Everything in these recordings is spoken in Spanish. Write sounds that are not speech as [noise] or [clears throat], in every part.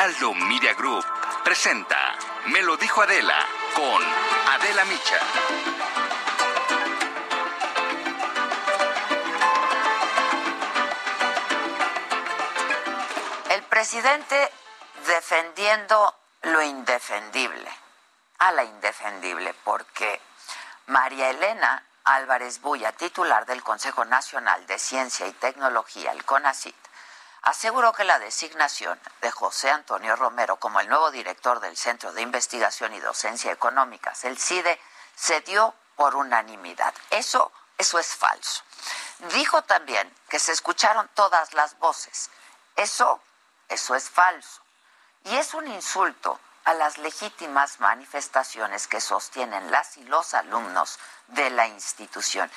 Heraldo Media Group presenta Me lo dijo Adela con Adela Micha. El presidente defendiendo lo indefendible, a la indefendible, porque María Elena Álvarez Bulla, titular del Consejo Nacional de Ciencia y Tecnología, el CONACIT, aseguró que la designación de José Antonio Romero como el nuevo director del Centro de Investigación y Docencia Económicas, el CIDE, se dio por unanimidad. Eso, eso es falso. Dijo también que se escucharon todas las voces. Eso, eso es falso. Y es un insulto a las legítimas manifestaciones que sostienen las y los alumnos de la institución,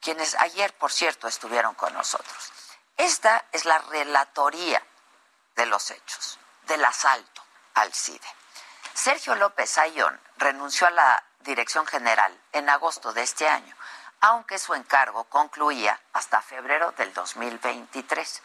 quienes ayer, por cierto, estuvieron con nosotros. Esta es la relatoría de los hechos, del asalto al CIDE. Sergio López Ayón renunció a la dirección general en agosto de este año, aunque su encargo concluía hasta febrero del 2023.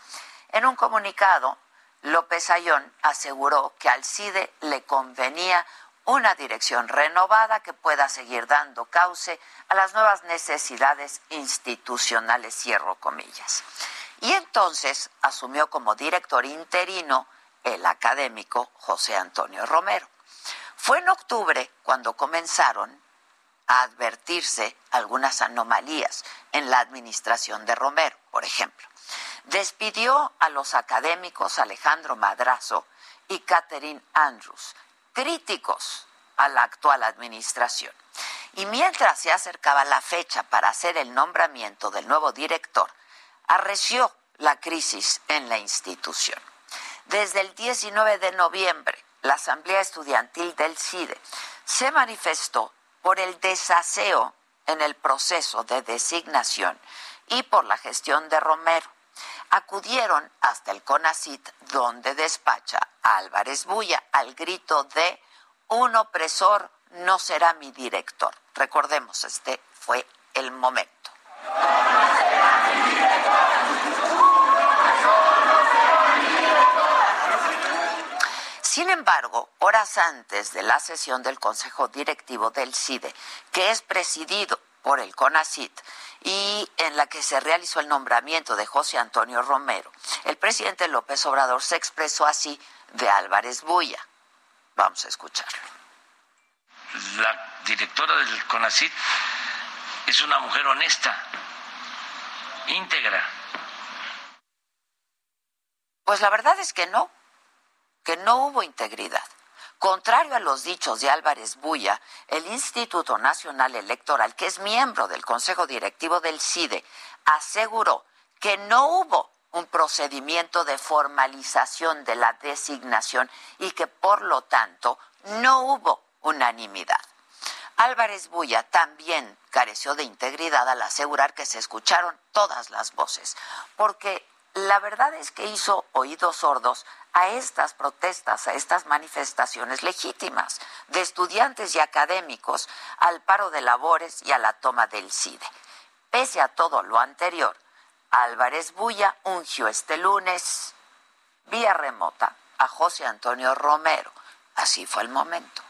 En un comunicado, López Ayón aseguró que al CIDE le convenía una dirección renovada que pueda seguir dando cauce a las nuevas necesidades institucionales, cierro comillas. Y entonces asumió como director interino el académico José Antonio Romero. Fue en octubre cuando comenzaron a advertirse algunas anomalías en la administración de Romero, por ejemplo. Despidió a los académicos Alejandro Madrazo y Catherine Andrews, críticos a la actual administración. Y mientras se acercaba la fecha para hacer el nombramiento del nuevo director, arreció la crisis en la institución. Desde el 19 de noviembre, la Asamblea Estudiantil del CIDE se manifestó por el desaseo en el proceso de designación y por la gestión de Romero. Acudieron hasta el CONACIT, donde despacha Álvarez Bulla, al grito de un opresor no será mi director. Recordemos, este fue el momento. Sin embargo, horas antes de la sesión del Consejo Directivo del CIDE, que es presidido por el CONACIT y en la que se realizó el nombramiento de José Antonio Romero, el presidente López Obrador se expresó así de Álvarez Bulla. Vamos a escucharlo. La directora del CONACIT es una mujer honesta, íntegra. Pues la verdad es que no, que no hubo integridad. Contrario a los dichos de Álvarez Bulla, el Instituto Nacional Electoral, que es miembro del Consejo Directivo del CIDE, aseguró que no hubo un procedimiento de formalización de la designación y que por lo tanto no hubo unanimidad. Álvarez Bulla también careció de integridad al asegurar que se escucharon todas las voces, porque la verdad es que hizo oídos sordos a estas protestas, a estas manifestaciones legítimas de estudiantes y académicos al paro de labores y a la toma del CIDE. Pese a todo lo anterior, Álvarez Bulla ungió este lunes vía remota a José Antonio Romero. Así fue el momento.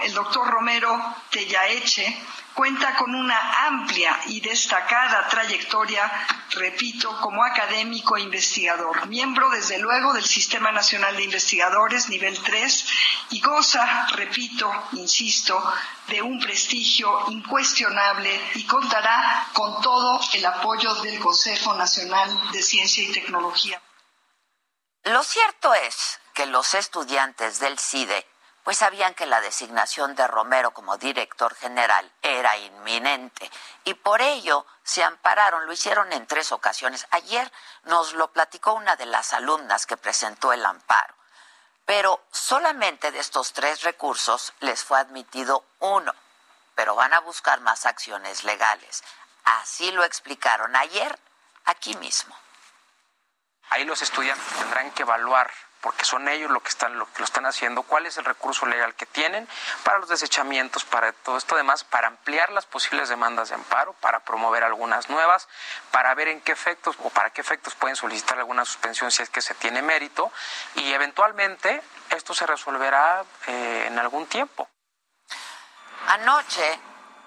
El doctor Romero Tellaeche cuenta con una amplia y destacada trayectoria, repito, como académico e investigador, miembro desde luego del Sistema Nacional de Investigadores nivel 3 y goza, repito, insisto, de un prestigio incuestionable y contará con todo el apoyo del Consejo Nacional de Ciencia y Tecnología. Lo cierto es que los estudiantes del CIDE pues sabían que la designación de Romero como director general era inminente y por ello se ampararon, lo hicieron en tres ocasiones. Ayer nos lo platicó una de las alumnas que presentó el amparo, pero solamente de estos tres recursos les fue admitido uno, pero van a buscar más acciones legales. Así lo explicaron ayer aquí mismo. Ahí los estudiantes tendrán que evaluar porque son ellos lo que están lo que lo están haciendo, cuál es el recurso legal que tienen para los desechamientos, para todo esto demás, para ampliar las posibles demandas de amparo, para promover algunas nuevas, para ver en qué efectos o para qué efectos pueden solicitar alguna suspensión si es que se tiene mérito y eventualmente esto se resolverá eh, en algún tiempo. Anoche,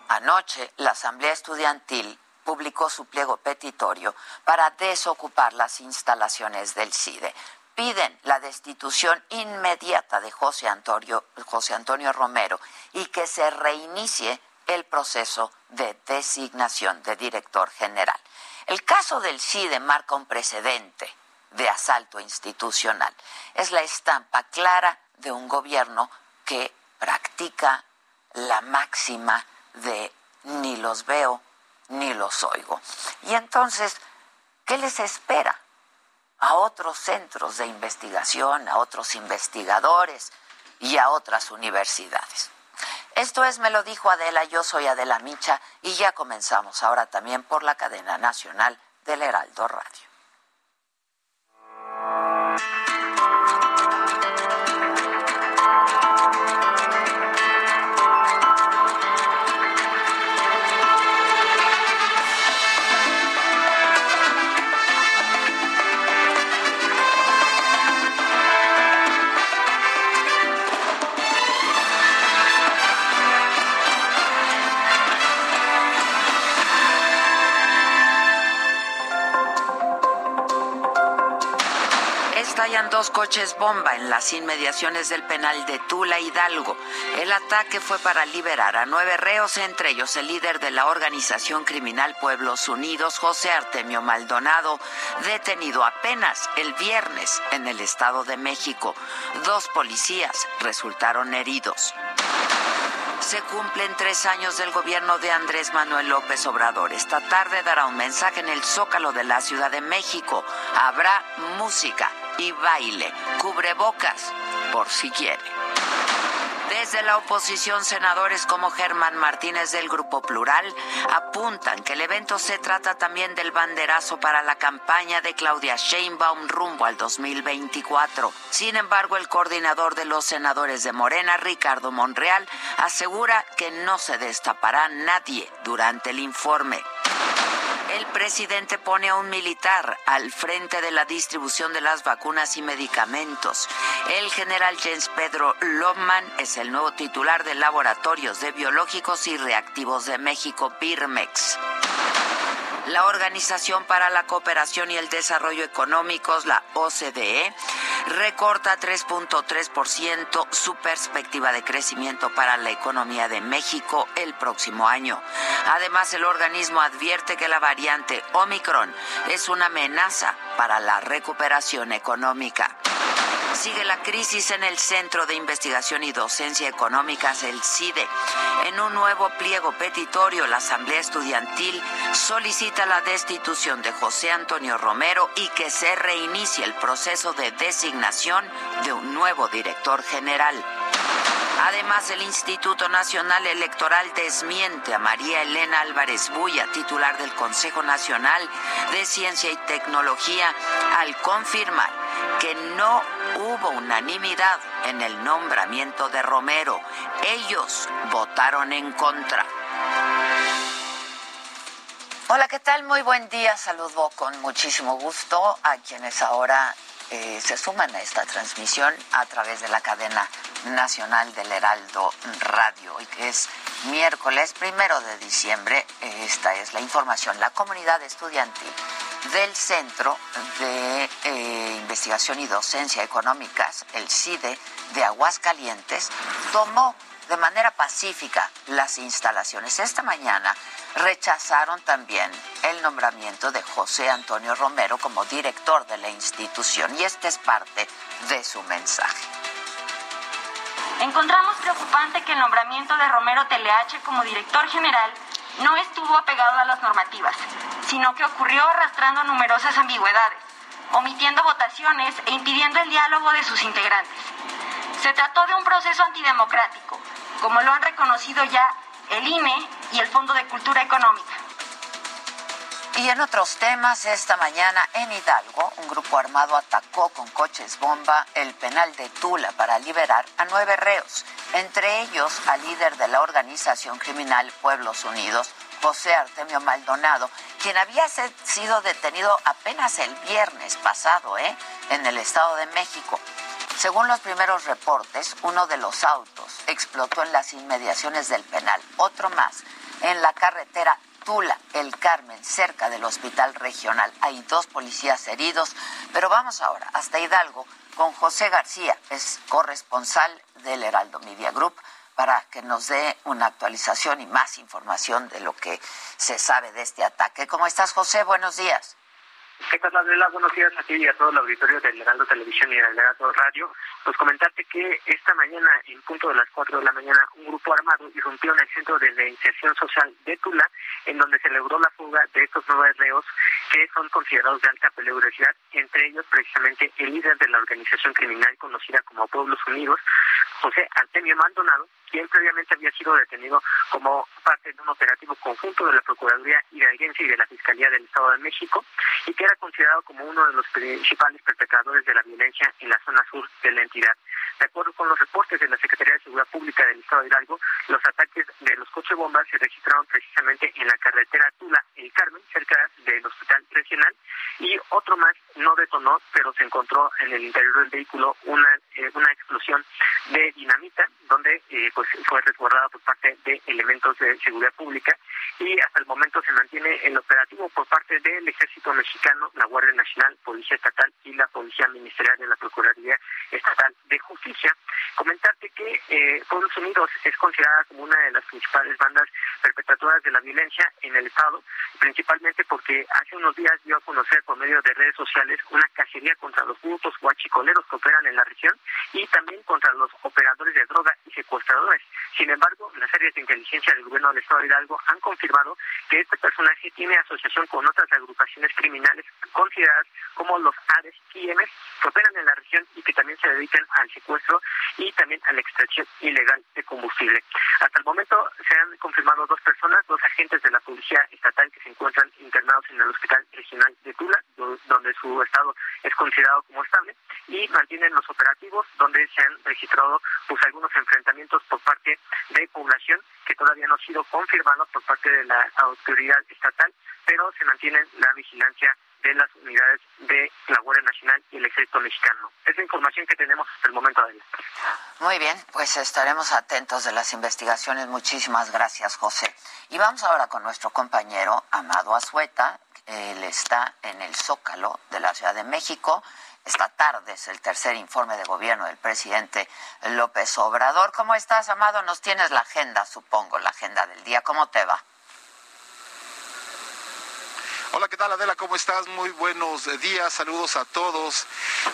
anoche la Asamblea Estudiantil publicó su pliego petitorio para desocupar las instalaciones del CIDE piden la destitución inmediata de José Antonio, Romero y que se reinicie el proceso de designación de director general. El caso del CIDE marca un precedente de asalto institucional. Es la estampa clara de un gobierno que practica la máxima de ni los veo ni los oigo. Y entonces, ¿qué les espera? A otros centros de investigación, a otros investigadores y a otras universidades. Esto es, me lo dijo Adela, yo soy Adela Micha y ya comenzamos ahora también por la cadena nacional del Heraldo Radio. Dos coches bomba en las inmediaciones del penal de Tula Hidalgo. El ataque fue para liberar a nueve reos, entre ellos el líder de la organización criminal Pueblos Unidos, José Artemio Maldonado, detenido apenas el viernes en el Estado de México. Dos policías resultaron heridos. Se cumplen tres años del gobierno de Andrés Manuel López Obrador. Esta tarde dará un mensaje en el Zócalo de la Ciudad de México. Habrá música y baile, cubrebocas, por si quiere. Desde la oposición, senadores como Germán Martínez del Grupo Plural apuntan que el evento se trata también del banderazo para la campaña de Claudia Sheinbaum rumbo al 2024. Sin embargo, el coordinador de los senadores de Morena, Ricardo Monreal, asegura que no se destapará nadie durante el informe. El presidente pone a un militar al frente de la distribución de las vacunas y medicamentos. El general Jens Pedro Lohmann es el nuevo titular de Laboratorios de Biológicos y Reactivos de México, PIRMEX. La Organización para la Cooperación y el Desarrollo Económicos, la OCDE, recorta 3.3% su perspectiva de crecimiento para la economía de México el próximo año. Además, el organismo advierte que la variante Omicron es una amenaza para la recuperación económica. Sigue la crisis en el Centro de Investigación y Docencia Económicas, el CIDE. En un nuevo pliego petitorio, la Asamblea Estudiantil solicita la destitución de José Antonio Romero y que se reinicie el proceso de designación de un nuevo director general. Además, el Instituto Nacional Electoral desmiente a María Elena Álvarez Buya, titular del Consejo Nacional de Ciencia y Tecnología, al confirmar que no hubo unanimidad en el nombramiento de Romero. Ellos votaron en contra. Hola, ¿qué tal? Muy buen día. Saludo con muchísimo gusto a quienes ahora eh, se suman a esta transmisión a través de la cadena nacional del Heraldo Radio. Hoy que es miércoles primero de diciembre, esta es la información. La comunidad estudiantil del Centro de eh, Investigación y Docencia Económicas, el CIDE de Aguascalientes, tomó de manera pacífica las instalaciones. Esta mañana rechazaron también el nombramiento de José Antonio Romero como director de la institución y este es parte de su mensaje. Encontramos preocupante que el nombramiento de Romero Teleache como director general no estuvo apegado a las normativas, sino que ocurrió arrastrando numerosas ambigüedades, omitiendo votaciones e impidiendo el diálogo de sus integrantes. Se trató de un proceso antidemocrático, como lo han reconocido ya el INE y el Fondo de Cultura Económica. Y en otros temas, esta mañana en Hidalgo, un grupo armado atacó con coches bomba el penal de Tula para liberar a nueve reos, entre ellos al líder de la organización criminal Pueblos Unidos, José Artemio Maldonado, quien había sido detenido apenas el viernes pasado ¿eh? en el Estado de México. Según los primeros reportes, uno de los autos explotó en las inmediaciones del penal, otro más en la carretera Tula, El Carmen, cerca del hospital regional. Hay dos policías heridos, pero vamos ahora hasta Hidalgo con José García, es corresponsal del Heraldo Media Group, para que nos dé una actualización y más información de lo que se sabe de este ataque. ¿Cómo estás, José? Buenos días. ¿Qué tal, Adela? Buenos días a ti y a todo el auditorio del Heraldo Televisión y del Heraldo Radio. Pues comentarte que esta mañana, en punto de las 4 de la mañana, un grupo armado irrumpió en el Centro de Reinserción Social de Tula, en donde se logró la fuga de estos nueve reos que son considerados de alta peligrosidad, entre ellos precisamente el líder de la organización criminal conocida como Pueblos Unidos, José Artemio Maldonado, quien previamente había sido detenido como parte de un operativo conjunto de la Procuraduría Hidalguense y de la Fiscalía del Estado de México y que era considerado como uno de los principales perpetradores de la violencia en la zona sur de la entidad. De acuerdo con los reportes de la Secretaría de Seguridad Pública del Estado de Hidalgo, los ataques de los coches bombas se registraron precisamente en la carretera Tula El Carmen, cerca del Hospital Regional, y otro más no detonó, pero se encontró en el interior del vehículo una, eh, una explosión de dinamita, donde eh, pues fue resguardada por parte de elementos de seguridad pública y hasta el momento se mantiene el operativo por parte del Ejército Mexicano, la Guardia Nacional, Policía Estatal y la Policía Ministerial de la Procuraduría Estatal de Justicia. Comentarte que eh, Pueblos Unidos es considerada como una de las principales bandas perpetradoras de la violencia en el Estado, principalmente porque hace unos días dio a conocer por medio de redes sociales una cacería contra los grupos guachicoleros que operan en la región y también contra los operadores de droga y secuestradores. Sin embargo, las áreas de inteligencia del gobierno del Estado de Hidalgo han confirmado que este personaje tiene asociación con otras agrupaciones criminales consideradas como los ARES y IMES que operan en la región y que también se dedican al secuestro y también a la extracción ilegal de combustible. Hasta el momento se han confirmado dos personas, dos agentes de la Policía Estatal que se encuentran internados en el Hospital Regional de Tula, donde su estado es considerado como estable, y mantienen los operativos donde se han registrado pues algunos enfrentamientos por parte de población que todavía no ha sido confirmado por parte de la autoridad estatal, pero se mantiene la vigilancia de las unidades de la Guardia Nacional y el Ejército Mexicano. Es la información que tenemos hasta el momento, de Muy bien, pues estaremos atentos de las investigaciones. Muchísimas gracias, José. Y vamos ahora con nuestro compañero Amado Azueta. Él está en el Zócalo de la Ciudad de México. Esta tarde es el tercer informe de gobierno del presidente López Obrador. ¿Cómo estás, Amado? Nos tienes la agenda, supongo, la agenda del día. ¿Cómo te va? Hola, ¿qué Adela? ¿Cómo estás? Muy buenos días, saludos a todos.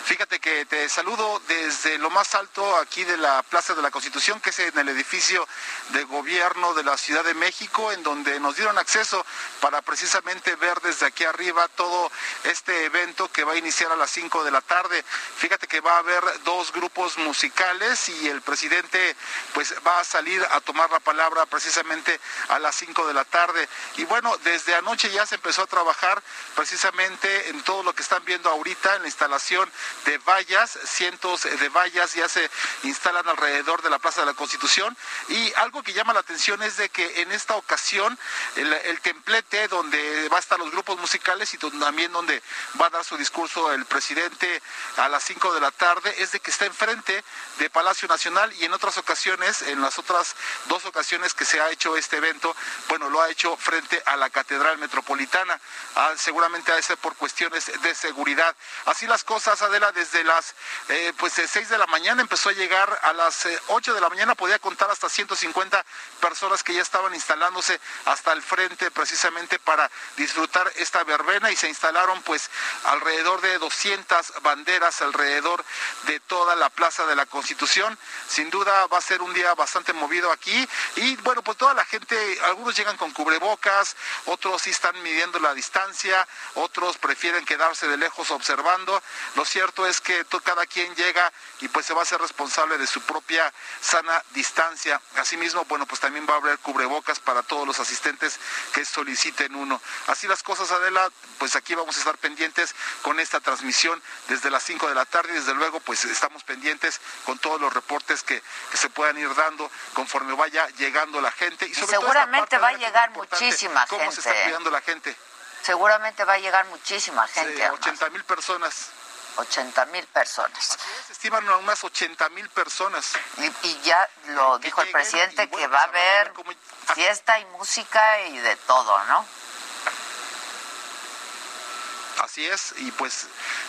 Fíjate que te saludo desde lo más alto aquí de la Plaza de la Constitución, que es en el edificio de gobierno de la Ciudad de México, en donde nos dieron acceso para precisamente ver desde aquí arriba todo este evento que va a iniciar a las 5 de la tarde. Fíjate que va a haber dos grupos musicales y el presidente pues va a salir a tomar la palabra precisamente a las 5 de la tarde. Y bueno, desde anoche ya se empezó a trabajar precisamente en todo lo que están viendo ahorita, en la instalación de vallas, cientos de vallas ya se instalan alrededor de la Plaza de la Constitución y algo que llama la atención es de que en esta ocasión el, templete donde va a estar los grupos musicales y también donde va a dar su discurso el presidente a las 5 de la tarde es de que está enfrente de Palacio Nacional y en otras ocasiones, en las otras dos ocasiones que se ha hecho este evento, bueno, lo ha hecho frente a la Catedral Metropolitana. Seguramente a ese por cuestiones de seguridad. Así las cosas, Adela, desde las eh, pues 6 de la mañana empezó a llegar a las 8 eh, de la mañana, podía contar hasta 150 personas que ya estaban instalándose hasta el frente precisamente para disfrutar esta verbena y se instalaron pues alrededor de 200 banderas alrededor de toda la Plaza de la Constitución. Sin duda va a ser un día bastante movido aquí y bueno, pues toda la gente, algunos llegan con cubrebocas, otros sí están midiendo la distancia, otros prefieren quedarse de lejos observando. Lo cierto es que cada quien llega y pues se va a ser responsable de su propia sana distancia. Asimismo, bueno, pues también va a haber cubrebocas para todos los asistentes que soliciten uno. Así las cosas, Adela, pues aquí vamos a estar pendientes con esta transmisión desde las 5 de la tarde y desde luego pues estamos pendientes con todos los reportes que, se puedan ir dando conforme vaya llegando la gente. Y, seguramente va a llegar muchísima gente. ¿Cómo se está cuidando la gente? Seguramente va a llegar muchísima gente. Sí, 80 mil personas. 80 mil personas. Así es, estiman unas 80 mil personas. Y, ya lo dijo el presidente que va a haber fiesta y música y de todo, ¿no? Así es, y pues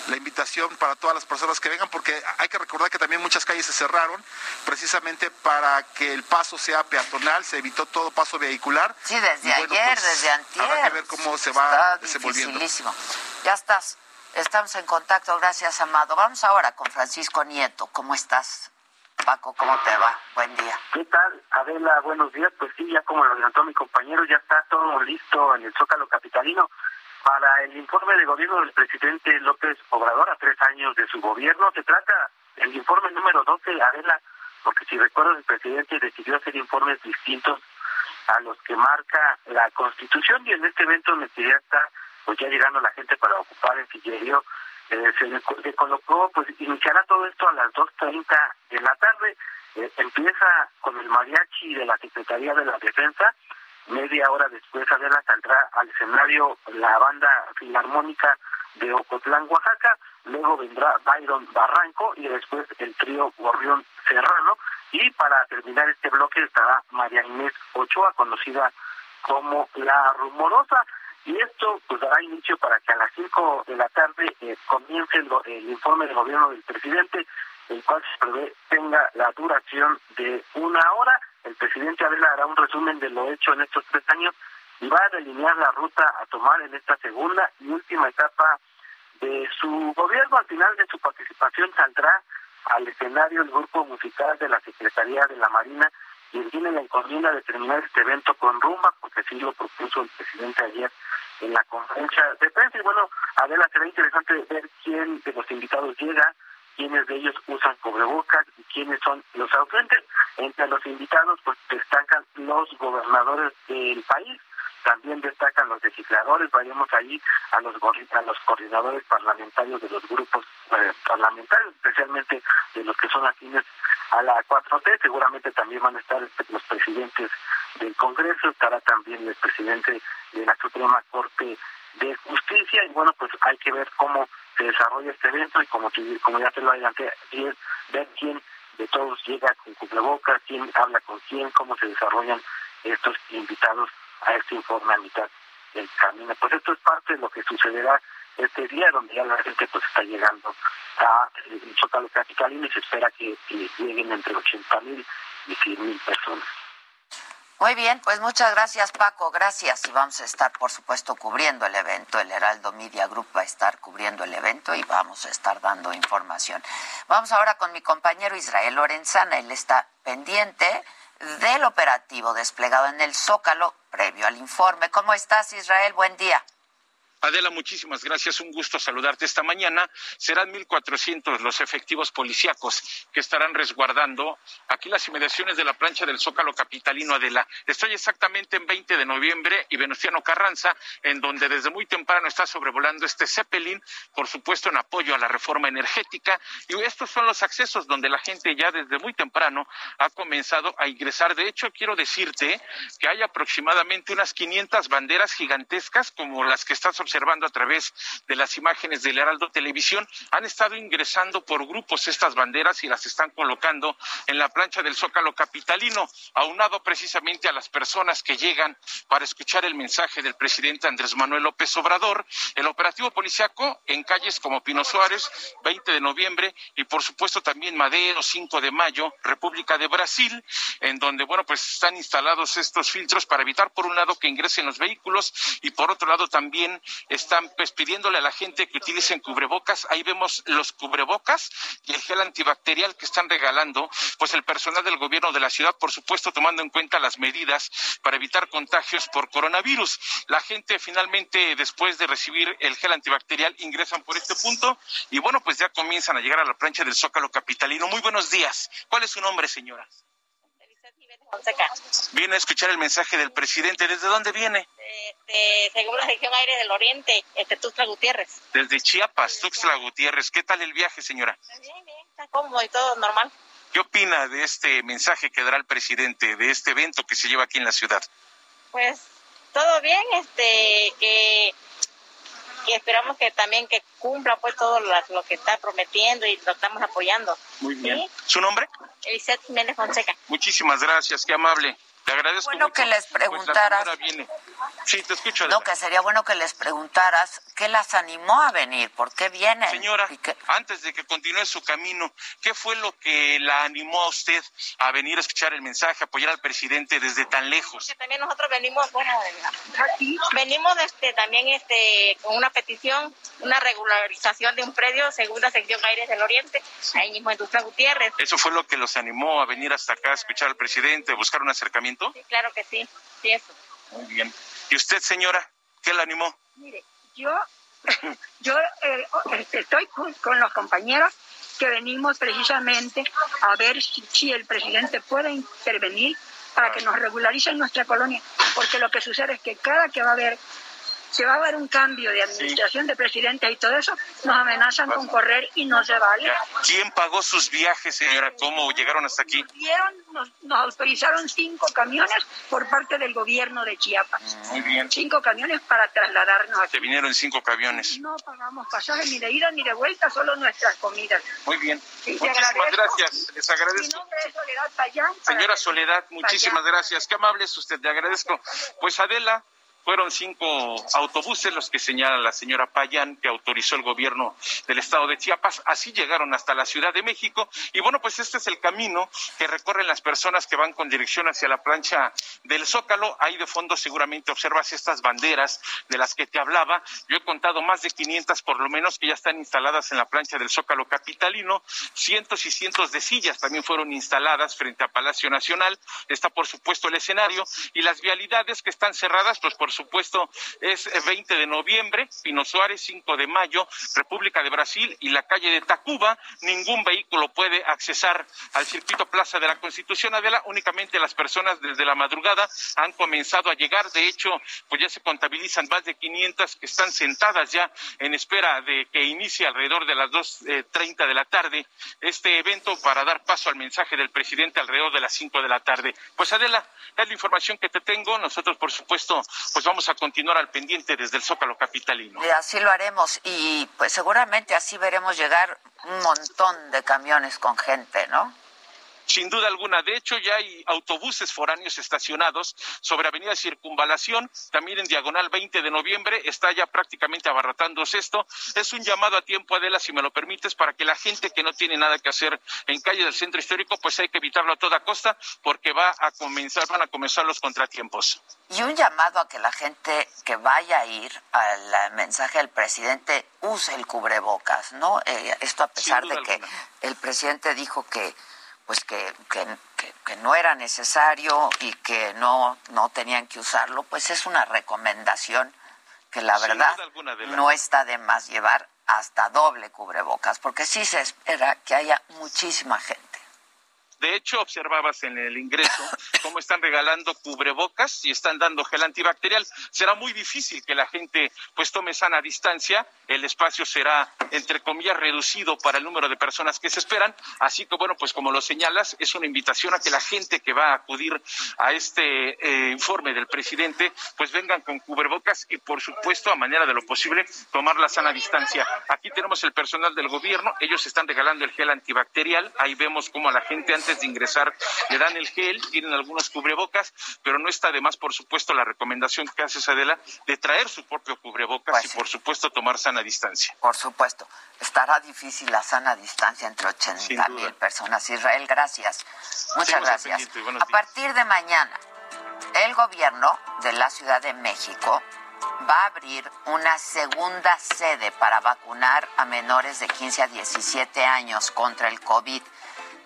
la invitación para todas las personas que vengan, porque hay que recordar que también muchas calles se cerraron precisamente para que el paso sea peatonal, se evitó todo paso vehicular. Sí, desde ayer, pues, desde antier. Habrá que ver cómo se va desenvolviendo. Ya estás, estamos en contacto, gracias Amado. Vamos ahora con Francisco Nieto, ¿cómo estás? Paco, ¿cómo te va? Buen día. ¿Qué tal, Adela? Buenos días. Pues sí, ya como lo adelantó mi compañero, ya está todo listo en el Zócalo Capitalino para el informe de gobierno del presidente López Obrador a tres años de su gobierno. Se trata del informe número 12, Adela, porque si recuerdo el presidente decidió hacer informes distintos a los que marca la Constitución y en este evento en el que ya está pues ya llegando la gente para ocupar el sillerio, eh, se le, colocó, pues iniciará todo esto a las 2.30 de la tarde, eh, empieza con el mariachi de la Secretaría de la Defensa, Media hora después, Adela saldrá al escenario la banda filarmónica de Ocotlán, Oaxaca, luego vendrá Byron Barranco y después el trío Gorrión Serrano. Y para terminar este bloque estará María Inés Ochoa, conocida como La Rumorosa. Y esto pues dará inicio para que a las 5 de la tarde eh, comience el, el, informe del gobierno del presidente, el cual se prevé tenga la duración de una hora el presidente Abel hará un resumen de lo hecho en estos tres años y va a delinear la ruta a tomar en esta segunda y última etapa de su gobierno. Al final de su participación saldrá al escenario el grupo musical de la Secretaría de la Marina y tiene la encomienda de terminar este evento con rumba, porque así lo propuso el presidente ayer en la conferencia de prensa. Y bueno, Adela, será interesante ver quién de los invitados llega, quiénes de ellos usan cubrebocas y quiénes son los ausentes. Entre los invitados pues destacan los gobernadores del país, también destacan los legisladores, vayamos ahí a los a los coordinadores parlamentarios de los grupos eh, parlamentarios, especialmente de los que son afines a la 4T, seguramente también van a estar este, los presidentes del Congreso, estará también el presidente de la Suprema Corte de Justicia y bueno, pues hay que ver cómo se desarrolla este evento y como, como ya te lo adelanté, ver quién de todos llega con cubrebocas, quién habla con quién, cómo se desarrollan estos invitados a este informe a mitad del camino. Pues esto es parte de lo que sucederá este día, donde ya la gente pues está llegando a el Zócalo y se espera que, que lleguen entre 80 mil y 100 mil personas. Muy bien, pues muchas gracias Paco, gracias y vamos a estar por supuesto cubriendo el evento, el Heraldo Media Group va a estar cubriendo el evento y vamos a estar dando información. Vamos ahora con mi compañero Israel Lorenzana, él está pendiente del operativo desplegado en el Zócalo previo al informe. ¿Cómo estás Israel? Buen día. Adela, muchísimas gracias. Un gusto saludarte esta mañana. Serán 1.400 los efectivos policíacos que estarán resguardando aquí las inmediaciones de la plancha del Zócalo Capitalino Adela. Estoy exactamente en 20 de noviembre y Venustiano Carranza, en donde desde muy temprano está sobrevolando este Zeppelin, por supuesto en apoyo a la reforma energética. Y estos son los accesos donde la gente ya desde muy temprano ha comenzado a ingresar. De hecho, quiero decirte que hay aproximadamente unas 500 banderas gigantescas como las que estás observando observando a través de las imágenes del Heraldo Televisión, han estado ingresando por grupos estas banderas y las están colocando en la plancha del Zócalo Capitalino, aunado precisamente a las personas que llegan para escuchar el mensaje del presidente Andrés Manuel López Obrador. El operativo policiaco en calles como Pino Suárez, 20 de noviembre, y por supuesto también Madero, 5 de mayo, República de Brasil, en donde, bueno, pues están instalados estos filtros para evitar, por un lado, que ingresen los vehículos y por otro lado también están pues pidiéndole a la gente que utilicen cubrebocas. Ahí vemos los cubrebocas y el gel antibacterial que están regalando, pues el personal del gobierno de la ciudad, por supuesto, tomando en cuenta las medidas para evitar contagios por coronavirus. La gente finalmente, después de recibir el gel antibacterial, ingresan por este punto y bueno, pues ya comienzan a llegar a la plancha del Zócalo Capitalino. Muy buenos días. ¿Cuál es su nombre, señora? Viene a escuchar el mensaje del presidente. ¿Desde dónde viene? De, según la sección aire del Oriente, este Tuxtla Gutiérrez. Desde Chiapas, Tuxtla Gutiérrez. ¿Qué tal el viaje, señora? Bien, bien, está cómodo y todo normal. ¿Qué opina de este mensaje que dará el presidente, de este evento que se lleva aquí en la ciudad? Pues todo bien, este, que y esperamos que también que cumpla pues todo lo, que está prometiendo y lo estamos apoyando. Muy bien. ¿Su nombre? Elisette Jiménez Fonseca. Muchísimas gracias, qué amable. Le agradezco bueno que les pues, preguntaras. sí, te escucho. No, que sería bueno que les preguntaras qué las animó a venir, por qué vienen. Señora, antes de que continúe su camino, ¿qué fue lo que la animó a usted a venir a escuchar el mensaje, a apoyar al presidente desde tan lejos? Que también nosotros venimos, bueno, venimos este, también este, con una petición, una regularización de un predio, segunda sección Aires del Oriente, ahí mismo en Tuxtla Gutiérrez. ¿Eso fue lo que los animó a venir hasta acá a escuchar al presidente, buscar un acercamiento? Sí, claro que sí, sí, eso. Muy bien. ¿Y usted, señora, qué la animó? Mire, yo, [laughs] yo eh, estoy con, los compañeros que venimos precisamente a ver si, el presidente puede intervenir para que nos regularicen nuestra colonia, porque lo que sucede es que cada que va a haber se va a haber un cambio de administración de presidente y todo eso, nos amenazan con correr y no se vale. ¿Quién pagó sus viajes, señora? ¿Cómo llegaron hasta aquí? Nos, nos, autorizaron cinco camiones por parte del gobierno de Chiapas. Mm, muy bien. Cinco camiones para trasladarnos aquí. Se vinieron en cinco camiones. No pagamos pasajes ni de ida ni de vuelta, solo nuestras comidas. Muy bien. muchísimas gracias. Les agradezco. Mi nombre es Soledad Payán. Señora Soledad, muchísimas gracias. Qué amable es usted, le agradezco. Pues Adela, fueron cinco autobuses los que señala la señora Payán que autorizó el gobierno del estado de Chiapas. Así llegaron hasta la Ciudad de México. Y bueno, pues este es el camino que recorren las personas que van con dirección hacia la plancha del Zócalo. Ahí de fondo seguramente observas estas banderas de las que te hablaba. Yo he contado más de 500 por lo menos que ya están instaladas en la plancha del Zócalo capitalino. Cientos y cientos de sillas también fueron instaladas frente a Palacio Nacional. Está por supuesto el escenario y las vialidades que están cerradas, pues supuesto, es 20 de noviembre, Pino Suárez, 5 de mayo, República de Brasil y la calle de Tacuba. Ningún vehículo puede accesar al circuito Plaza de la Constitución. Adela, únicamente las personas desde la madrugada han comenzado a llegar. De hecho, pues ya se contabilizan más de 500 que están sentadas ya en espera de que inicie alrededor de las 2.30 de la tarde este evento para dar paso al mensaje del presidente alrededor de las 5 de la tarde. Pues Adela, es la información que te tengo. Nosotros, por supuesto, pues pues vamos a continuar al pendiente desde el Zócalo Capitalino. Y así lo haremos y pues seguramente así veremos llegar un montón de camiones con gente, ¿no? Sin duda alguna. De hecho, ya hay autobuses foráneos estacionados sobre Avenida Circunvalación, también en diagonal 20 de noviembre. Está ya prácticamente abarrotándose esto. Es un llamado a tiempo, Adela, si me lo permites, para que la gente que no tiene nada que hacer en calle del centro histórico, pues hay que evitarlo a toda costa, porque va a comenzar, van a comenzar los contratiempos. Y un llamado a que la gente que vaya a ir al mensaje del presidente use el cubrebocas, ¿no? Eh, esto a pesar de que el presidente dijo que pues que, que, no era necesario y que no, no tenían que usarlo, pues es una recomendación que la verdad no está de más llevar hasta doble cubrebocas, porque sí se espera que haya muchísima gente. De hecho, observabas en el ingreso [laughs] cómo están regalando cubrebocas y están dando gel antibacterial. Será muy difícil que la gente pues tome sana distancia. El espacio será, entre comillas, reducido para el número de personas que se esperan. Así que, bueno, pues como lo señalas, es una invitación a que la gente que va a acudir a este eh, informe del presidente, pues vengan con cubrebocas y, por supuesto, a manera de lo posible, tomar la sana distancia. Aquí tenemos el personal del gobierno. Ellos están regalando el gel antibacterial. Ahí vemos cómo a la gente antes de ingresar le dan el gel, tienen algunos cubrebocas, pero no está de más, por supuesto, la recomendación que hace Adela de traer su propio cubrebocas Pues y, por supuesto, tomar sana distancia. Por supuesto. Estará difícil la sana distancia entre 80 mil personas. Israel, gracias. Muchas Seguimos gracias. A días. partir de mañana, el gobierno de la Ciudad de México va a abrir una segunda sede para vacunar a menores de 15 a 17 años contra el COVID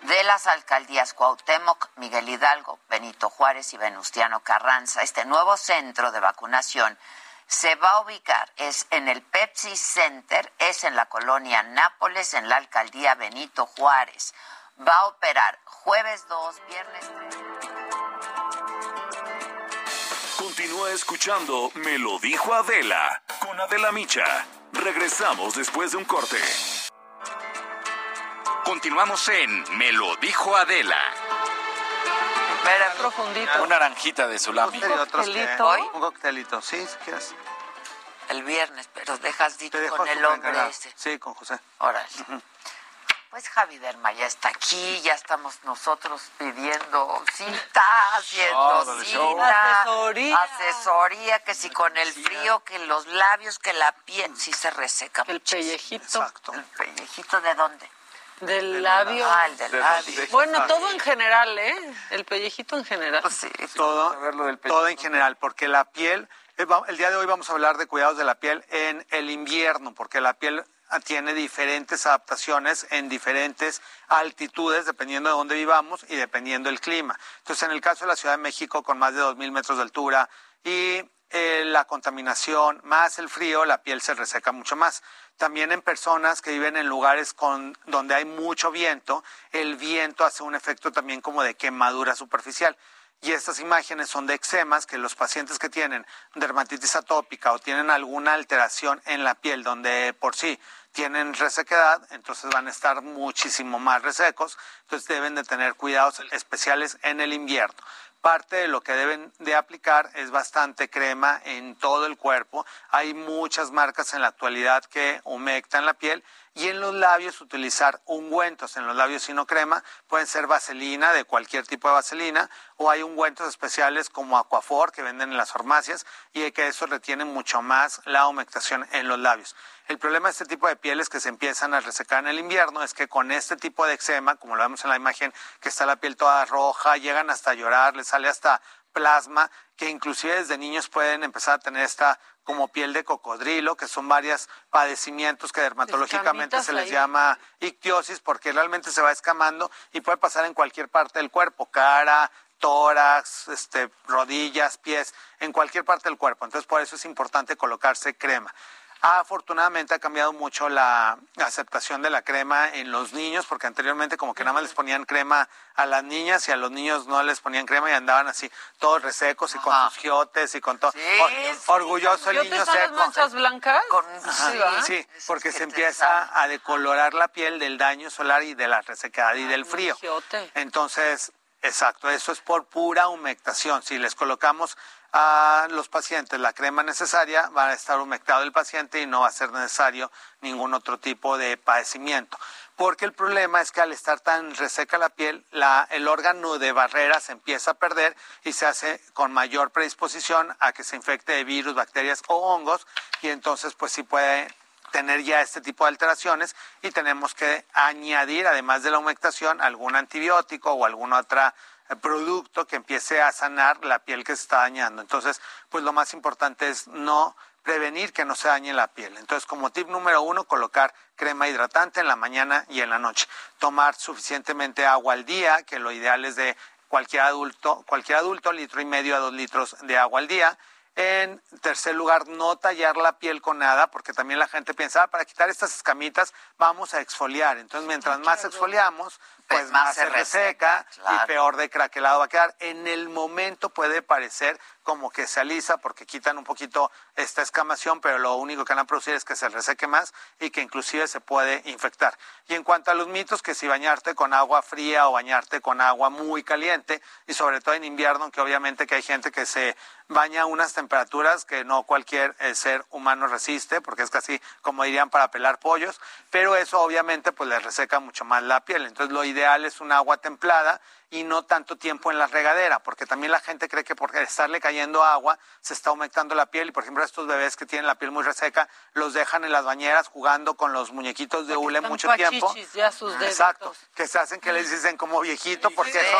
de las alcaldías Cuauhtémoc, Miguel Hidalgo, Benito Juárez y Venustiano Carranza. Este nuevo centro de vacunación se va a ubicar, es en el Pepsi Center, es en la colonia Nápoles, en la alcaldía Benito Juárez. Va a operar jueves 2, viernes 3. Continúa escuchando Me lo dijo Adela con Adela Micha. Regresamos después de un corte. Continuamos en Me lo dijo Adela. Espera, profundito. Una naranjita de sulami. ¿Un coctelito? ¿Hoy? Un coctelito, sí, si quieres. El viernes, pero dejas dicho con el hombre encargado. ese. Sí, con José. Órale. Pues Javi Derma ya está aquí, ya estamos nosotros pidiendo cita, haciendo show. cita, Asesoría. asesoría, que si con el frío, que los labios, que la piel, sí se reseca. El pellejito. ¿El pellejito de dónde? Del labio. Ah, el del labio. Bueno, todo en general, ¿eh? El pellejito en general. Pues sí. Todo, todo en general, porque la piel, eh, el día de hoy vamos a hablar de cuidados de la piel en el invierno, porque la piel ah, tiene diferentes adaptaciones en diferentes altitudes, dependiendo de dónde vivamos y dependiendo del clima. Entonces, en el caso de la Ciudad de México, con más de 2.000 metros de altura y eh, la contaminación más el frío, la piel se reseca mucho más. También en personas que viven en lugares con, donde hay mucho viento, el viento hace un efecto también como de quemadura superficial. Y estas imágenes son de eczemas que los pacientes que tienen dermatitis atópica o tienen alguna alteración en la piel donde por sí tienen resequedad, entonces van a estar muchísimo más resecos, entonces deben de tener cuidados especiales en el invierno. Parte de lo que deben de aplicar es bastante crema en todo el cuerpo. Hay muchas marcas en la actualidad que humectan la piel y en los labios utilizar ungüentos. En los labios sino crema pueden ser vaselina de cualquier tipo de vaselina o hay ungüentos especiales como Aquafor que venden en las farmacias y que eso retiene mucho más la humectación en los labios. El problema de este tipo de pieles que se empiezan a resecar en el invierno es que con este tipo de eczema, como lo vemos en la imagen, que está la piel toda roja, llegan hasta llorar, les sale hasta plasma, que inclusive desde niños pueden empezar a tener esta como piel de cocodrilo, que son varios padecimientos que dermatológicamente se les ahí. llama ictiosis, porque realmente se va escamando y puede pasar en cualquier parte del cuerpo, cara, tórax, este, rodillas, pies, en cualquier parte del cuerpo. Entonces, por eso es importante colocarse crema. Afortunadamente ha cambiado mucho la aceptación de la crema en los niños, porque anteriormente como que nada más les ponían crema a las niñas y a los niños no les ponían crema y andaban así todos resecos y con sus giotes y con todo. Or- orgulloso el ¿Yo te niño seco. manchas blancas? Ajá, Sí, sí, porque se empieza a decolorar la piel del daño solar y de la resequedad y del frío. Giote. Entonces, exacto, eso es por pura humectación. Si les colocamos a los pacientes la crema necesaria, va a estar humectado el paciente y no va a ser necesario ningún otro tipo de padecimiento. Porque el problema es que al estar tan reseca la piel, la, el órgano de barrera se empieza a perder y se hace con mayor predisposición a que se infecte de virus, bacterias o hongos y entonces pues sí puede tener ya este tipo de alteraciones y tenemos que añadir, además de la humectación, algún antibiótico o algún otro eh, producto que empiece a sanar la piel que se está dañando. Entonces, pues lo más importante es no prevenir que no se dañe la piel. Entonces, como tip número uno, colocar crema hidratante en la mañana y en la noche. Tomar suficientemente agua al día, que lo ideal es de cualquier adulto, cualquier adulto, litro y medio a dos litros de agua al día En tercer lugar, no tallar la piel con nada, porque también la gente piensa, ah, para quitar estas escamitas vamos a exfoliar. Entonces, mientras más exfoliamos, pues más, se reseca y peor de craquelado va a quedar. En el momento puede parecer como que se alisa porque quitan un poquito esta escamación, pero lo único que van a producir es que se reseque más y que inclusive se puede infectar. Y en cuanto a los mitos, que si bañarte con agua fría o bañarte con agua muy caliente, y sobre todo en invierno, aunque obviamente que hay gente que se baña unas temperaturas que no cualquier eh, ser humano resiste, porque es casi como dirían para pelar pollos, pero eso obviamente pues les reseca mucho más la piel. Entonces lo ideal es un agua templada y no tanto tiempo en la regadera, porque también la gente cree que por estarle cayendo agua se está aumentando la piel y por ejemplo estos bebés que tienen la piel muy reseca los dejan en las bañeras jugando con los muñequitos de hule mucho tiempo. Ya sus Exacto, que se hacen que les dicen como viejito porque eso,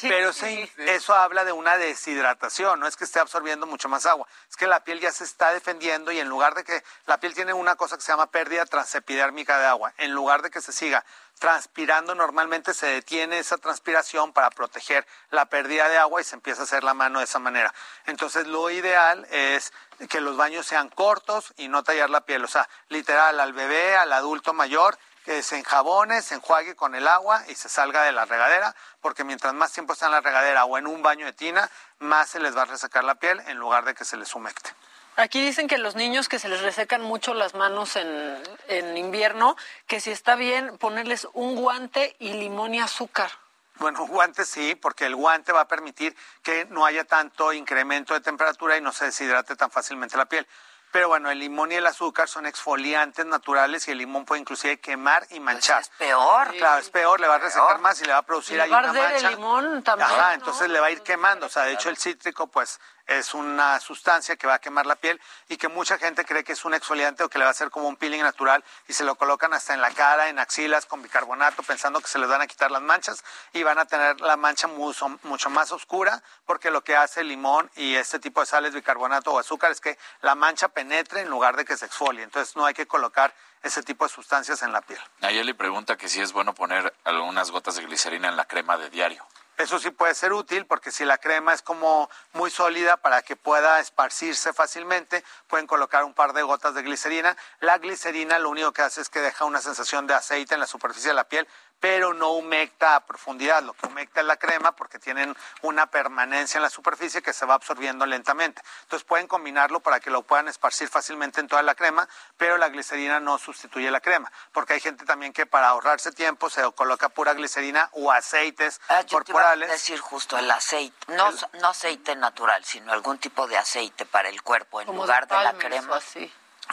pero sí, eso habla de una deshidratación, no es que esté absorbiendo mucho más agua, es que la piel ya se está defendiendo y en lugar de que la piel tiene una cosa que se llama pérdida transepidérmica de agua, en lugar de que se siga transpirando normalmente se detiene esa transpiración para proteger la pérdida de agua y se empieza a hacer la mano de esa manera. Entonces lo ideal es que los baños sean cortos y no tallar la piel, o sea, literal al bebé, al adulto mayor, que se enjabone, se enjuague con el agua y se salga de la regadera, porque mientras más tiempo está en la regadera o en un baño de tina, más se les va a resecar la piel en lugar de que se les humecte. Aquí dicen que los niños que se les resecan mucho las manos en, en invierno, que si está bien ponerles un guante y limón y azúcar. Bueno, un guante sí, porque el guante va a permitir que no haya tanto incremento de temperatura y no se deshidrate tan fácilmente la piel. Pero bueno, el limón y el azúcar son exfoliantes naturales y el limón puede inclusive quemar y manchar. es peor. Claro, es peor, le va a resecar más y le va a producir ahí una mancha. el limón también. Ajá, entonces le va a ir quemando. O sea, de hecho el cítrico, pues es una sustancia que va a quemar la piel y que mucha gente cree que es un exfoliante o que le va a hacer como un peeling natural y se lo colocan hasta en la cara, en axilas con bicarbonato pensando que se les van a quitar las manchas y van a tener la mancha mucho, mucho más oscura porque lo que hace el limón y este tipo de sales, bicarbonato o azúcar es que la mancha penetre en lugar de que se exfolie. Entonces no hay que colocar ese tipo de sustancias en la piel. Ayer le pregunta que si es bueno poner algunas gotas de glicerina en la crema de diario. Eso sí puede ser útil porque si la crema es como muy sólida para que pueda esparcirse fácilmente, pueden colocar un par de gotas de glicerina. La glicerina lo único que hace es que deja una sensación de aceite en la superficie de la piel, pero no humecta a profundidad. Lo que humecta es la crema porque tienen una permanencia en la superficie que se va absorbiendo lentamente. Entonces pueden combinarlo para que lo puedan esparcir fácilmente en toda la crema, pero la glicerina no sustituye la crema, porque hay gente también que para ahorrarse tiempo se coloca pura glicerina o aceites ah, yo corporales. Te decir justo el aceite, no, no aceite natural, sino algún tipo de aceite para el cuerpo en lugar de, la crema.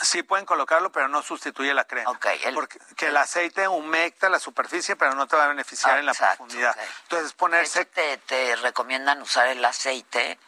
Sí pueden colocarlo, pero no sustituye la crema. Porque que el aceite humecta la superficie, pero no te va a beneficiar en la profundidad. Entonces ponerse... Te, te recomiendan usar el aceite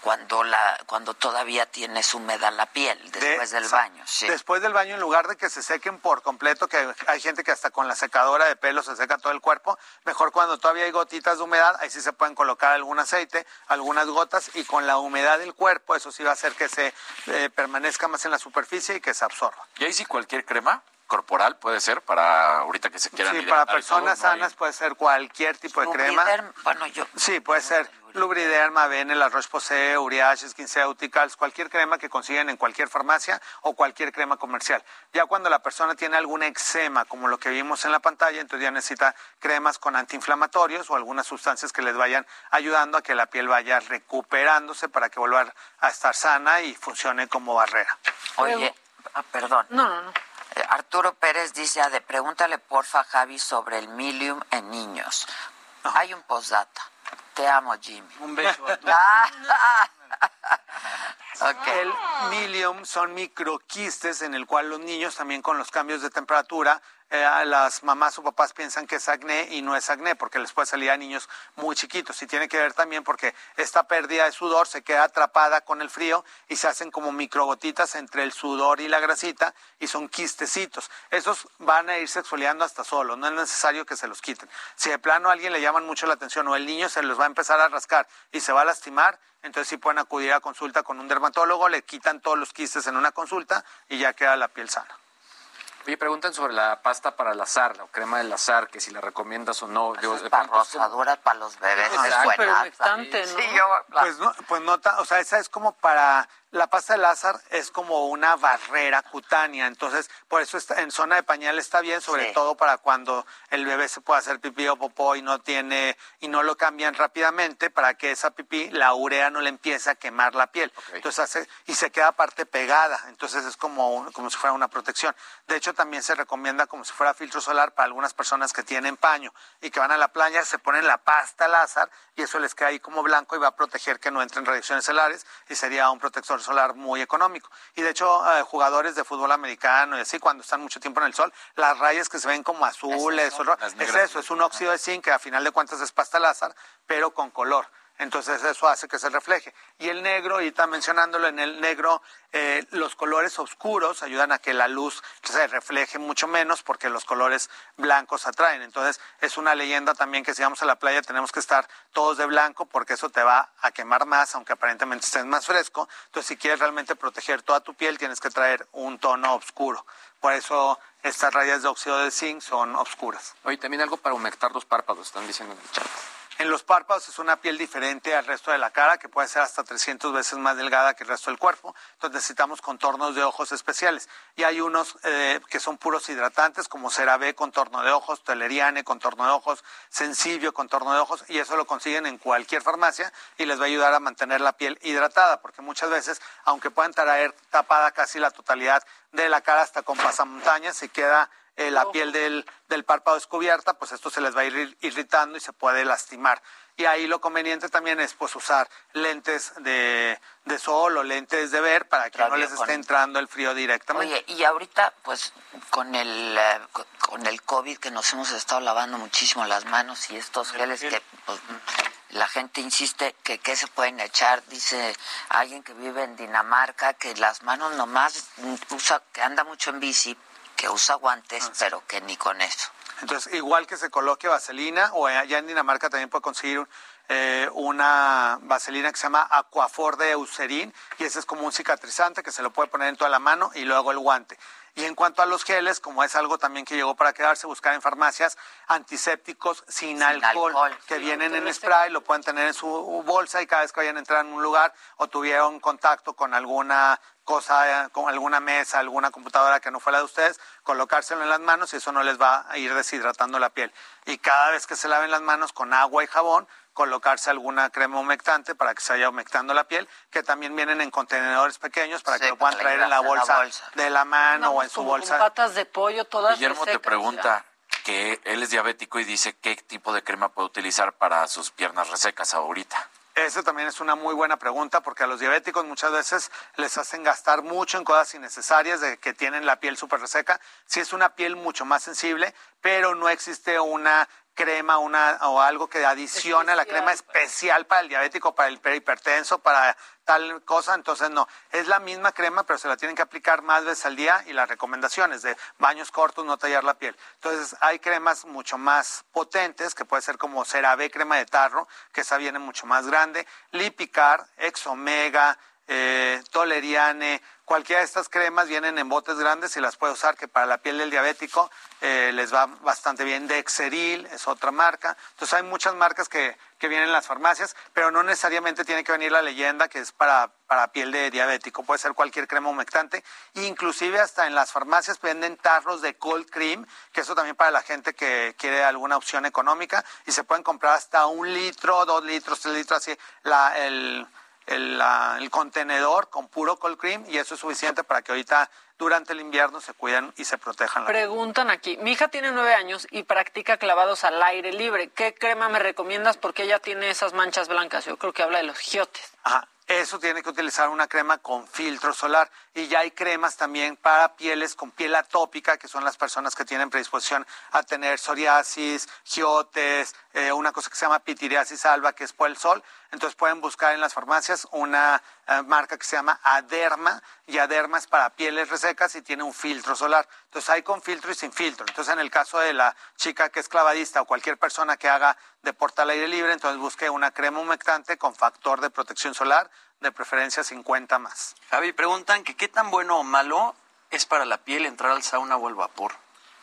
cuando la cuando todavía tienes húmeda la piel después del baño. Después del baño, en lugar de que se sequen por completo, que hay gente que hasta con la secadora de pelo se seca todo el cuerpo, mejor cuando todavía hay gotitas de humedad, ahí sí se pueden colocar algún aceite, algunas gotas y con la humedad del cuerpo, eso sí va a hacer que se eh, permanezca más en la superficie y que se absorba. ¿Y ahí sí cualquier crema? corporal puede ser para ahorita que se quieran Sí, para personas sanas puede ser cualquier tipo de crema. Bueno, yo Sí, puede ser Lubriderma, Bene, La Roche-Posay, Uriage, SkinCeuticals, cualquier crema que consiguen en cualquier farmacia o cualquier crema comercial. Ya cuando la persona tiene algún eczema, como lo que vimos en la pantalla, entonces ya necesita cremas con antiinflamatorios o algunas sustancias que les vayan ayudando a que la piel vaya recuperándose para que vuelva a estar sana y funcione como barrera. Oye, ah, perdón. No, no, no. Eh, Arturo Pérez dice, pregúntale porfa Javi sobre el milium en niños. Hay un postdata. Te amo, Jimmy. Un beso. [laughs] [laughs] El milium son microquistes en el cual los niños también con los cambios de temperatura eh, las mamás o papás piensan que es acné y no es acné porque les puede salir a niños muy chiquitos y tiene que ver también porque esta pérdida de sudor se queda atrapada con el frío y se hacen como microgotitas entre el sudor y la grasita y son quistecitos. Esos van a irse exfoliando hasta solo, no es necesario que se los quiten. Si de plano a alguien le llaman mucho la atención o el niño se los va a empezar a rascar y se va a lastimar, entonces sí pueden acudir a consulta con un dermatólogo, le quitan todos los quistes en una consulta y ya queda la piel sana. Oye, preguntan sobre la pasta para el azar, la crema del azar, que si la recomiendas o no. Digo, es para rosaduras para los bebés. Es súper humectante, ¿no? Sí, yo, pues no, pues no, o sea, esa es como para la pasta de Lázaro es como una barrera cutánea, entonces por eso está, en zona de pañal está bien, sobre todo para cuando el bebé se puede hacer pipí o popó y no tiene y no lo cambian rápidamente para que esa pipí la urea no le empiece a quemar la piel, entonces hace y se queda parte pegada, entonces es como como si fuera una protección. De hecho también se recomienda como si fuera filtro solar para algunas personas que tienen paño y que van a la playa se ponen la pasta Lázaro y eso les queda ahí como blanco y va a proteger que no entren radiaciones solares y sería un protector solar muy económico. Y de hecho, eh, jugadores de fútbol americano y así, cuando están mucho tiempo en el sol, las rayas que se ven como azules, es, eso, es un óxido de zinc que a final de cuentas es pasta láser, pero con color entonces eso hace que se refleje. Y el negro, y está mencionándolo, en el negro eh, los colores oscuros ayudan a que la luz se refleje mucho menos porque los colores blancos atraen. Entonces es una leyenda también que si vamos a la playa tenemos que estar todos de blanco porque eso te va a quemar más, aunque aparentemente estés más fresco. Entonces si quieres realmente proteger toda tu piel tienes que traer un tono oscuro. Por eso estas rayas de óxido de zinc son oscuras. Oye, también algo para humectar los párpados, están diciendo en el chat. En los párpados es una piel diferente al resto de la cara, que puede ser hasta 300 veces más delgada que el resto del cuerpo. Entonces necesitamos contornos de ojos especiales. Y hay unos eh, que son puros hidratantes, como CeraVe, contorno de ojos, Teleriane, contorno de ojos, Sensibio, contorno de ojos, y eso lo consiguen en cualquier farmacia y les va a ayudar a mantener la piel hidratada, porque muchas veces, aunque puedan traer tapada casi la totalidad de la cara hasta con pasamontañas, se queda eh, la piel del, del párpado descubierta, pues esto se les va a ir irritando y se puede lastimar. Y ahí lo conveniente también es pues usar lentes de, de sol o lentes de ver para que no les esté entrando el frío directamente. Oye, y ahorita pues con el eh, con el COVID que nos hemos estado lavando muchísimo las manos y estos geles que pues, la gente insiste que qué se pueden echar, dice alguien que vive en Dinamarca que las manos nomás usa que anda mucho en bici que usa guantes, ah, pero que ni con eso. Entonces, igual que se coloque vaselina, o allá en Dinamarca también puede conseguir eh, una vaselina que se llama Aquafor de Eucerin, y ese es como un cicatrizante que se lo puede poner en toda la mano y luego el guante. Y en cuanto a los geles, como es algo también que llegó para quedarse, buscar en farmacias antisépticos sin, alcohol, que vienen en spray, lo pueden tener en su bolsa y cada vez que vayan a entrar en un lugar o tuvieron contacto con alguna cosa, con alguna mesa, alguna computadora que no fue la de ustedes, colocárselo en las manos y eso no les va a ir deshidratando la piel. Y cada vez que se laven las manos con agua y jabón, colocarse alguna crema humectante para que se vaya humectando la piel, que también vienen en contenedores pequeños para que lo puedan traer en la bolsa, de la mano o en su bolsa. Con patas de pollo, todas Guillermo te pregunta que él es diabético y dice qué tipo de crema puede utilizar para sus piernas resecas ahorita. Esa también es una muy buena pregunta porque a los diabéticos muchas veces les hacen gastar mucho en cosas innecesarias de que tienen la piel súper reseca. Sí es una piel mucho más sensible, pero no existe una crema una, o algo que adiciona la crema especial para el diabético, para el hipertenso, para tal cosa, entonces no, es la misma crema, pero se la tienen que aplicar más veces al día y las recomendaciones de baños cortos, no tallar la piel. Entonces hay cremas mucho más potentes, que puede ser como CeraVe crema de tarro, que esa viene mucho más grande, Lipicar, Exomega, eh, Toleriane, cualquiera de estas cremas vienen en botes grandes y las puede usar, que para la piel del diabético eh, les va bastante bien. Dexeril es otra marca. Entonces hay muchas marcas que, que vienen en las farmacias, pero no necesariamente tiene que venir la leyenda que es para, para piel de diabético. Puede ser cualquier crema humectante. Inclusive hasta en las farmacias venden tarros de cold cream, que eso también para la gente que quiere alguna opción económica. Y se pueden comprar hasta un litro, dos litros, tres litros, así. La, el el, contenedor con puro cold cream y eso es suficiente para que ahorita durante el invierno se cuiden y se protejan. Preguntan aquí, mi hija tiene nueve años y practica clavados al aire libre. ¿Qué crema me recomiendas? Porque ella tiene esas manchas blancas. Yo creo que habla de los giotes. Ajá eso tiene que utilizar una crema con filtro solar. Y ya hay cremas también para pieles con piel atópica, que son las personas que tienen predisposición a tener psoriasis, giotes, eh, una cosa que se llama pitiriasis alba, que es por el sol. Entonces pueden buscar en las farmacias una eh, marca que se llama Aderma, y Aderma es para pieles resecas y tiene un filtro solar. Entonces hay con filtro y sin filtro. Entonces en el caso de la chica que es clavadista o cualquier persona que haga deporte al aire libre, entonces busque una crema humectante con factor de protección solar, de preferencia 50 más. Javi, preguntan que qué tan bueno o malo es para la piel entrar al sauna o al vapor?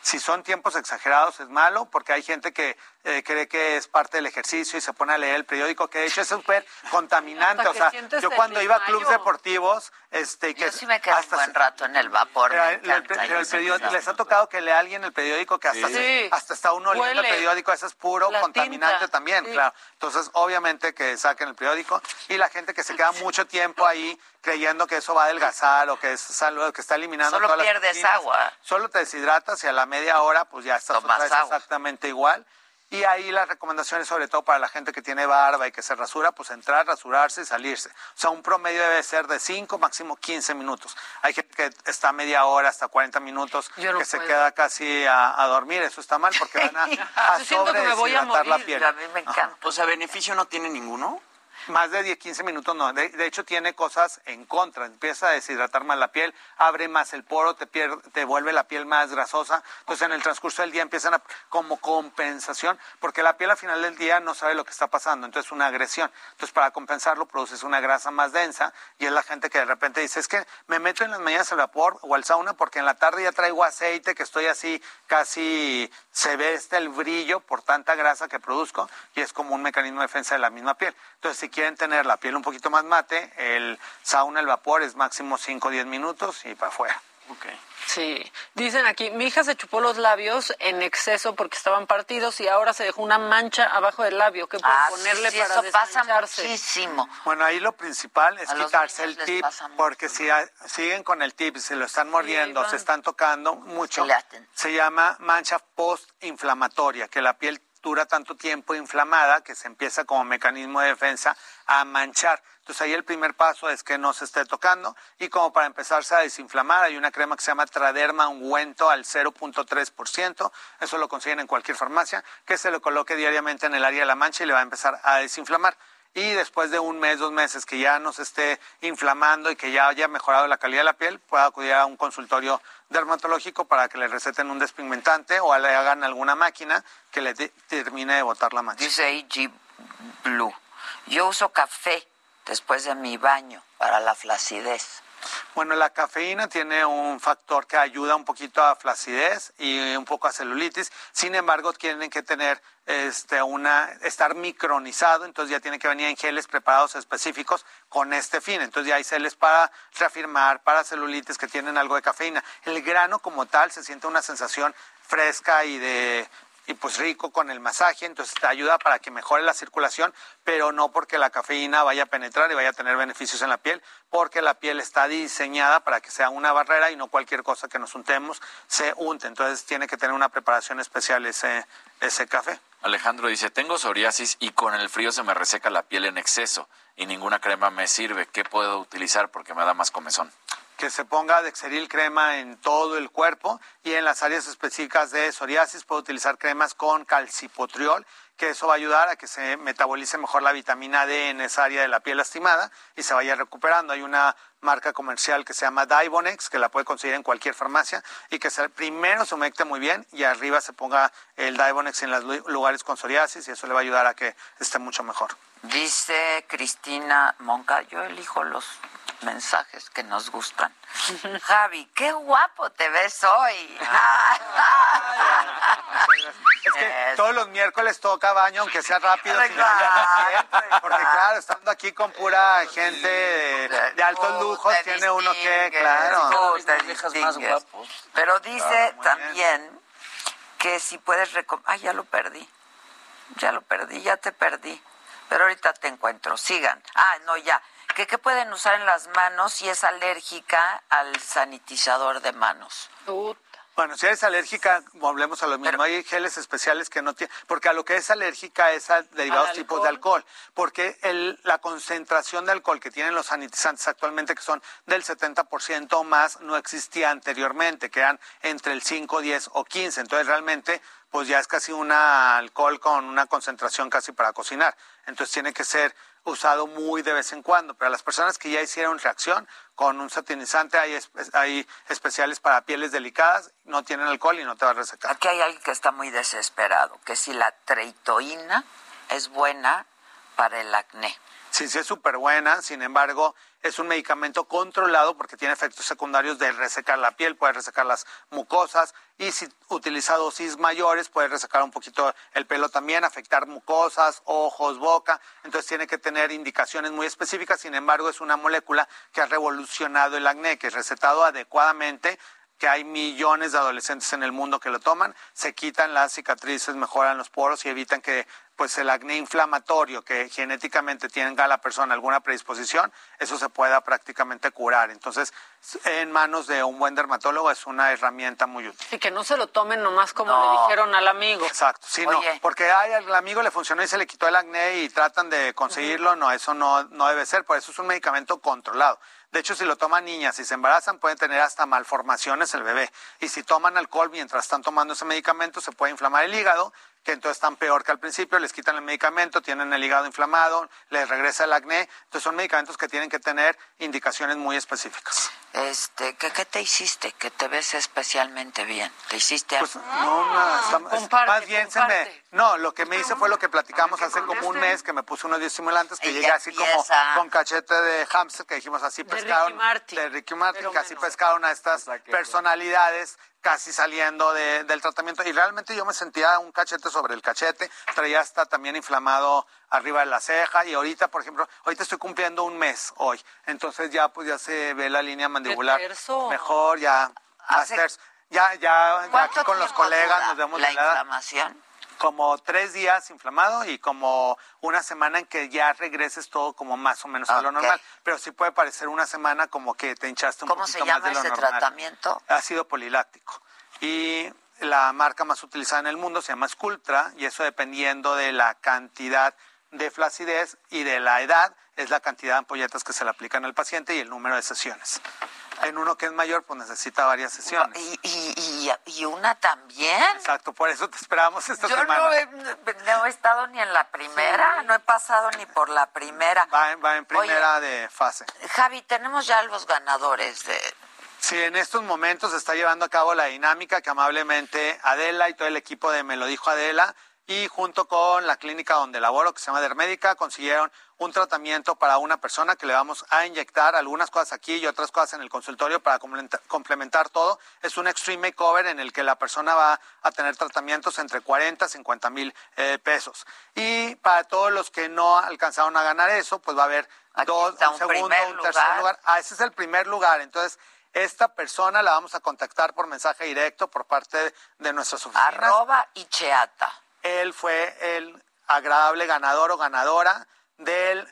Si son tiempos exagerados es malo porque hay gente que eh, cree que es parte del ejercicio y se pone a leer el periódico, que de hecho es súper contaminante. Hasta O sea, yo cuando iba a clubes deportivos, este, que Yo sí me quedé un hasta buen rato en el vapor. Pero, me el- pero el periódico- les ha tocado que lea alguien el periódico que hasta, Sí. se- Sí. hasta está uno leyendo el Huele. periódico, eso es puro La contaminante tinta, también, sí. claro. Entonces, obviamente que saquen el periódico y la gente que se queda mucho tiempo ahí creyendo que eso va a adelgazar o que es algo que está eliminando Solo todas las pierdes agua. Solo te deshidratas y a la media hora pues ya estás Tomas otra vez agua. exactamente igual. Y ahí las recomendaciones, sobre todo para la gente que tiene barba y que se rasura, pues entrar, rasurarse y salirse. O sea, un promedio debe ser de 5, máximo 15 minutos. Hay gente que está media hora, hasta 40 minutos, Yo no que se queda casi a, a dormir. Eso está mal porque van a, [laughs] a siento que me voy a sobredeshidratar la piel. A mí me encanta. O sea, beneficio no tiene ninguno. Más de 10, 15 minutos no. De, hecho, tiene cosas en contra. Empieza a deshidratar más la piel, abre más el poro, te, pier- te vuelve la piel más grasosa. Entonces, en el transcurso del día empiezan a, como compensación, porque la piel al final del día no sabe lo que está pasando. Entonces, una agresión. Entonces, para compensarlo, produces una grasa más densa y es la gente que de repente dice, es que me meto en las mañanas al vapor o al sauna porque en la tarde ya traigo aceite, que estoy así, casi se ve este el brillo por tanta grasa que produzco y es como un mecanismo de defensa de la misma piel. Entonces, si quieren tener la piel un poquito más mate, el sauna, el vapor es máximo 5 o 10 minutos y para afuera. Sí, dicen aquí, mi hija se chupó los labios en exceso porque estaban partidos y ahora se dejó una mancha abajo del labio. ¿Qué puede Ah, ponerle sí, para eso pasa muchísimo. Bueno, ahí lo principal es A quitarse el tip, porque si a- siguen con el tip, se lo están mordiendo, van. se están tocando mucho, se llama mancha postinflamatoria, que la piel dura tanto tiempo inflamada que se empieza como mecanismo de defensa a manchar. Entonces ahí el primer paso es que no se esté tocando y como para empezarse a desinflamar hay una crema que se llama Traderma ungüento al 0.3%, eso lo consiguen en cualquier farmacia, que se lo coloque diariamente en el área de la mancha y le va a empezar a desinflamar y después de un mes, dos meses que ya no se esté inflamando y que ya haya mejorado la calidad de la piel, pueda acudir a un consultorio dermatológico para que le receten un despigmentante o le hagan alguna máquina que le de- termine de botar la mancha. Dice AG Blue. Yo uso café después de mi baño para la flacidez. Bueno, la cafeína tiene un factor que ayuda un poquito a flacidez y un poco a celulitis. Sin embargo, tienen que tener este una estar micronizado, entonces ya tiene que venir en geles preparados específicos con este fin. Entonces ya hay geles para reafirmar, para celulitis que tienen algo de cafeína. El grano como tal se siente una sensación fresca y de y pues rico con el masaje, entonces te ayuda para que mejore la circulación, pero no porque la cafeína vaya a penetrar y vaya a tener beneficios en la piel, porque la piel está diseñada para que sea una barrera y no cualquier cosa que nos untemos se unte, entonces tiene que tener una preparación especial ese, ese café. Alejandro dice, tengo psoriasis y con el frío se me reseca la piel en exceso y ninguna crema me sirve. ¿Qué puedo utilizar porque me da más comezón? Que se ponga Dexeril crema en todo el cuerpo y en las áreas específicas de psoriasis puede utilizar cremas con calcipotriol, que eso va a ayudar a que se metabolice mejor la vitamina D en esa área de la piel lastimada y se vaya recuperando. Hay una marca comercial que se llama Divonex, que la puede conseguir en cualquier farmacia y que se, primero se humecte muy bien y arriba se ponga el Divonex en los lu- lugares con psoriasis y eso le va a ayudar a que esté mucho mejor. Dice Cristina Monca, yo elijo los mensajes que nos gustan. [laughs] Javi, qué guapo te ves hoy. Es que todos los miércoles toca baño, aunque sea rápido, porque claro, estando aquí con pura gente de, de altos lujos, te tiene uno que, claro. te distingues. Pero dice Ah, también que si puedes recom- Ay, ya lo perdí. Ya lo perdí, ya te perdí. Pero ahorita te encuentro. Sigan. Ah, no, ya. Que qué pueden usar en las manos si es alérgica al sanitizador de manos. Bueno, si eres alérgica, volvemos a lo mismo. Hay geles especiales que no tienen, porque a lo que es alérgica es a derivados ¿Al tipos de alcohol, porque el, la concentración de alcohol que tienen los sanitizantes actualmente, que son del 70% o más, no existía anteriormente, que eran entre el 5, 10 o 15. Entonces realmente, pues ya es casi un alcohol con una concentración casi para cocinar. Entonces tiene que ser usado muy de vez en cuando, pero las personas que ya hicieron reacción con un satinizante hay, hay especiales para pieles delicadas, no tienen alcohol y no te va a resecar. Aquí hay alguien que está muy desesperado, que si la treitoína es buena para el acné. Sí, sí es súper buena, sin embargo, es un medicamento controlado porque tiene efectos secundarios de resecar la piel, puede resecar las mucosas y si utiliza dosis mayores puede resecar un poquito el pelo también, afectar mucosas, ojos, boca, entonces tiene que tener indicaciones muy específicas, sin embargo es una molécula que ha revolucionado el acné, que es recetado adecuadamente que hay millones de adolescentes en el mundo que lo toman, se quitan las cicatrices, mejoran los poros y evitan que pues el acné inflamatorio que genéticamente tenga la persona alguna predisposición, eso se pueda prácticamente curar. Entonces, en manos de un buen dermatólogo es una herramienta muy útil. Y que no se lo tomen nomás como le dijeron al amigo. Exacto, sí, no, porque ay, al amigo le funcionó y se le quitó el acné y tratan de conseguirlo, no, eso no, no debe ser, por eso es un medicamento controlado. De hecho, si lo toman niñas y se embarazan, pueden tener hasta malformaciones el bebé. Y si toman alcohol mientras están tomando ese medicamento, se puede inflamar el hígado, que entonces están peor que al principio, les quitan el medicamento, tienen el hígado inflamado, les regresa el acné. Entonces son medicamentos que tienen que tener indicaciones muy específicas. Este, ¿qué, qué te hiciste? Que te ves especialmente bien. ¿Te hiciste pues, No, no, más bien se me... No, lo que me hice fue lo que platicamos hace como un mes, que me puse unos estimulantes, que llegué así como con cachete de hamster, que dijimos así pescaron. De Ricky Martin. que así pescaron a estas personalidades casi saliendo del tratamiento y realmente yo me sentía un cachete sobre el cachete, traía hasta también inflamado arriba de la ceja y ahorita, por ejemplo, ahorita estoy cumpliendo un mes hoy, entonces ya pues ya se ve la línea mandibular mejor, ya Ya, ya, aquí con los colegas nos vemos la inflamación como tres días inflamado y como una semana en que ya regreses todo como más o menos a lo normal. Pero sí puede parecer una semana como que te hinchaste un poquito más de lo normal. ¿Cómo se llama ese tratamiento? Ácido poliláctico. Y la marca más utilizada en el mundo se llama Sculptra y eso dependiendo de la cantidad de flacidez y de la edad es la cantidad de ampolletas que se le aplican al paciente y el número de sesiones. En uno que es mayor, pues necesita varias sesiones. ¿Y, y, una también? Exacto, por eso te esperamos esta semana. Yo no he, estado ni en la primera, no he pasado ni por la primera. Va en, va en primera de fase. Javi, tenemos ya los ganadores de... Sí, en estos momentos se está llevando a cabo la dinámica que amablemente Adela y todo el equipo de Me lo dijo Adela y junto con la clínica donde laboro, que se llama Dermédica, consiguieron un tratamiento para una persona que le vamos a inyectar algunas cosas aquí y otras cosas en el consultorio para complementar todo. Es un Extreme Makeover en el que la persona va a tener tratamientos entre 40 y 50 mil eh, pesos. Y para todos los que no alcanzaron a ganar eso, pues va a haber dos, un, segundo, un tercer lugar. Ah, ese es el primer lugar. Entonces, esta persona la vamos a contactar por mensaje directo por parte de nuestras oficinas. Arroba y cheata. Él fue el agradable ganador o ganadora del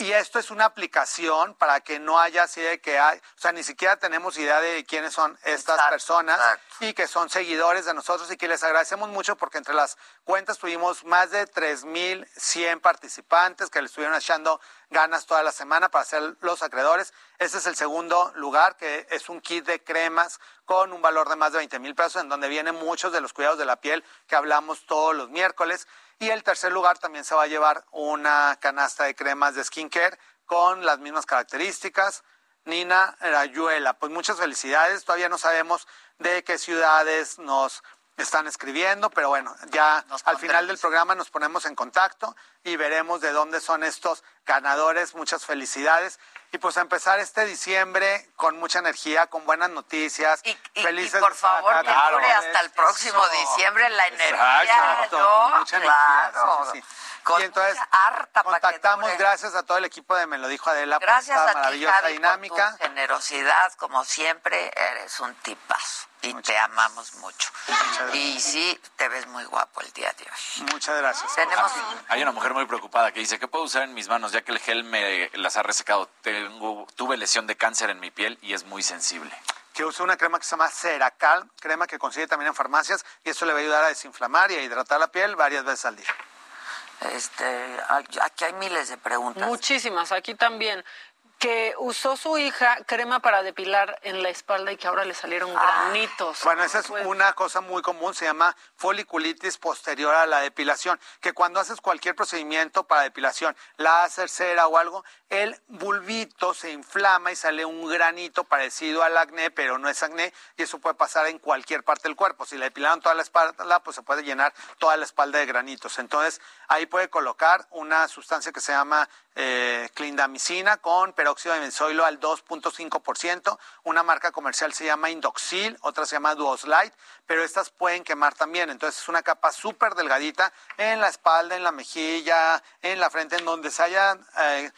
y esto es una aplicación para que no haya así de que hay, o sea, ni siquiera tenemos idea de quiénes son estas personas y que son seguidores de nosotros y que les agradecemos mucho porque entre las cuentas tuvimos más de 3.100 participantes que le estuvieron echando ganas toda la semana para ser los acreedores. Este es el segundo lugar, que es un kit de cremas con un valor de más de 20 mil pesos, en donde vienen muchos de los cuidados de la piel que hablamos todos los miércoles. Y el tercer lugar también se va a llevar una canasta de cremas de skincare con las mismas características. Nina Rayuela, pues muchas felicidades. Todavía no sabemos de qué ciudades nos están escribiendo, pero bueno, ya al final del programa nos ponemos en contacto y veremos de dónde son estos ganadores. Muchas felicidades. Y pues a empezar este diciembre con mucha energía, con buenas noticias. Y, felices y por favor, que dure hasta el próximo diciembre la energía. ¿no? Mucha claro. sí, y entonces harta contactamos gracias a todo el equipo de Me lo dijo Adela gracias por esta a maravillosa dinámica. Por tu generosidad, como siempre, eres un tipazo y te amamos mucho. Y sí, te ves muy guapo el día de hoy. Muchas gracias. Tenemos... Hay una mujer muy preocupada que dice, ¿qué puedo usar en mis manos ya que el gel me las ha resecado? Tengo, tuve lesión de cáncer en mi piel y es muy sensible que use una crema que se llama Ceracal, crema que consigue también en farmacias y eso le va a ayudar a desinflamar y a hidratar la piel varias veces al día. Este, aquí hay miles de preguntas. Muchísimas, aquí también que usó su hija crema para depilar en la espalda y que ahora le salieron ah. granitos. Bueno, esa es pues una cosa muy común, se llama foliculitis posterior a la depilación, que cuando haces cualquier procedimiento para depilación, láser, cera o algo, el bulbito se inflama y sale un granito parecido al acné, pero no es acné y eso puede pasar en cualquier parte del cuerpo. Si le depilaron toda la espalda, pues se puede llenar toda la espalda de granitos. Entonces, ahí puede colocar una sustancia que se llama eh, clindamicina con peróxido de benzoilo al 2.5%. Una marca comercial se llama Indoxil, otra se llama Duoslite, pero estas pueden quemar también. Entonces es una capa súper delgadita en la espalda, en la mejilla, en la frente, en donde se hayan eh,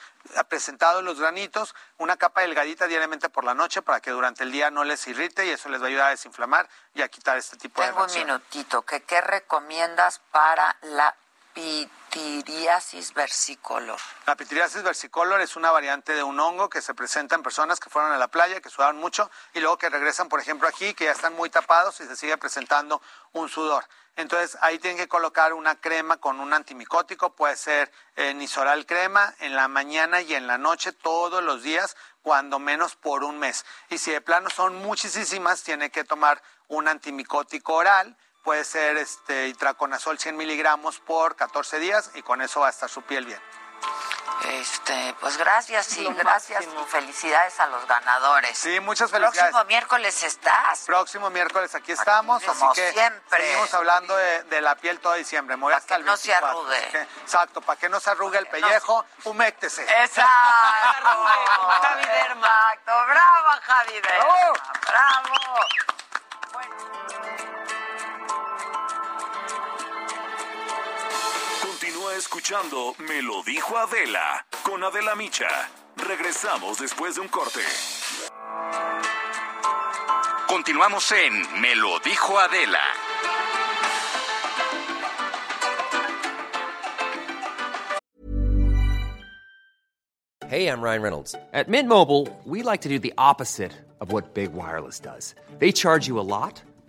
presentado los granitos, una capa delgadita diariamente por la noche para que durante el día no les irrite y eso les va a ayudar a desinflamar y a quitar este tipo de Tengo un minutito. ¿Qué, ¿Qué recomiendas para la pitiriasis versicolor? La pitiriasis versicolor es una variante de un hongo que se presenta en personas que fueron a la playa, que sudaron mucho y luego que regresan, por ejemplo, aquí, que ya están muy tapados y se sigue presentando un sudor. Entonces ahí tienen que colocar una crema con un antimicótico, puede ser eh, Nisoral crema en la mañana y en la noche todos los días, cuando menos por un mes. Y si de plano son muchísimas, tiene que tomar un antimicótico oral, puede ser este itraconazol 100 miligramos por 14 días y con eso va a estar su piel bien. Este, pues gracias y Lo gracias y felicidades a los ganadores. Sí, muchas felicidades. Próximo miércoles estás. Próximo miércoles aquí estamos, como así que siempre. seguimos hablando de, de la piel todo diciembre. Hasta el no se 24, arrugue. que- exacto, para que no se arrugue el pellejo, huméctese. Exacto. [laughs] Javi Derma. Exacto. Bravo, Javi Derma. Bravo. Escuchando Me lo dijo Adela con Adela Micha. Regresamos después de un corte. Continuamos en Me lo dijo Adela. Hey, I'm Ryan Reynolds. At Mint Mobile, we like to do the opposite of what Big Wireless does. They charge you a lot,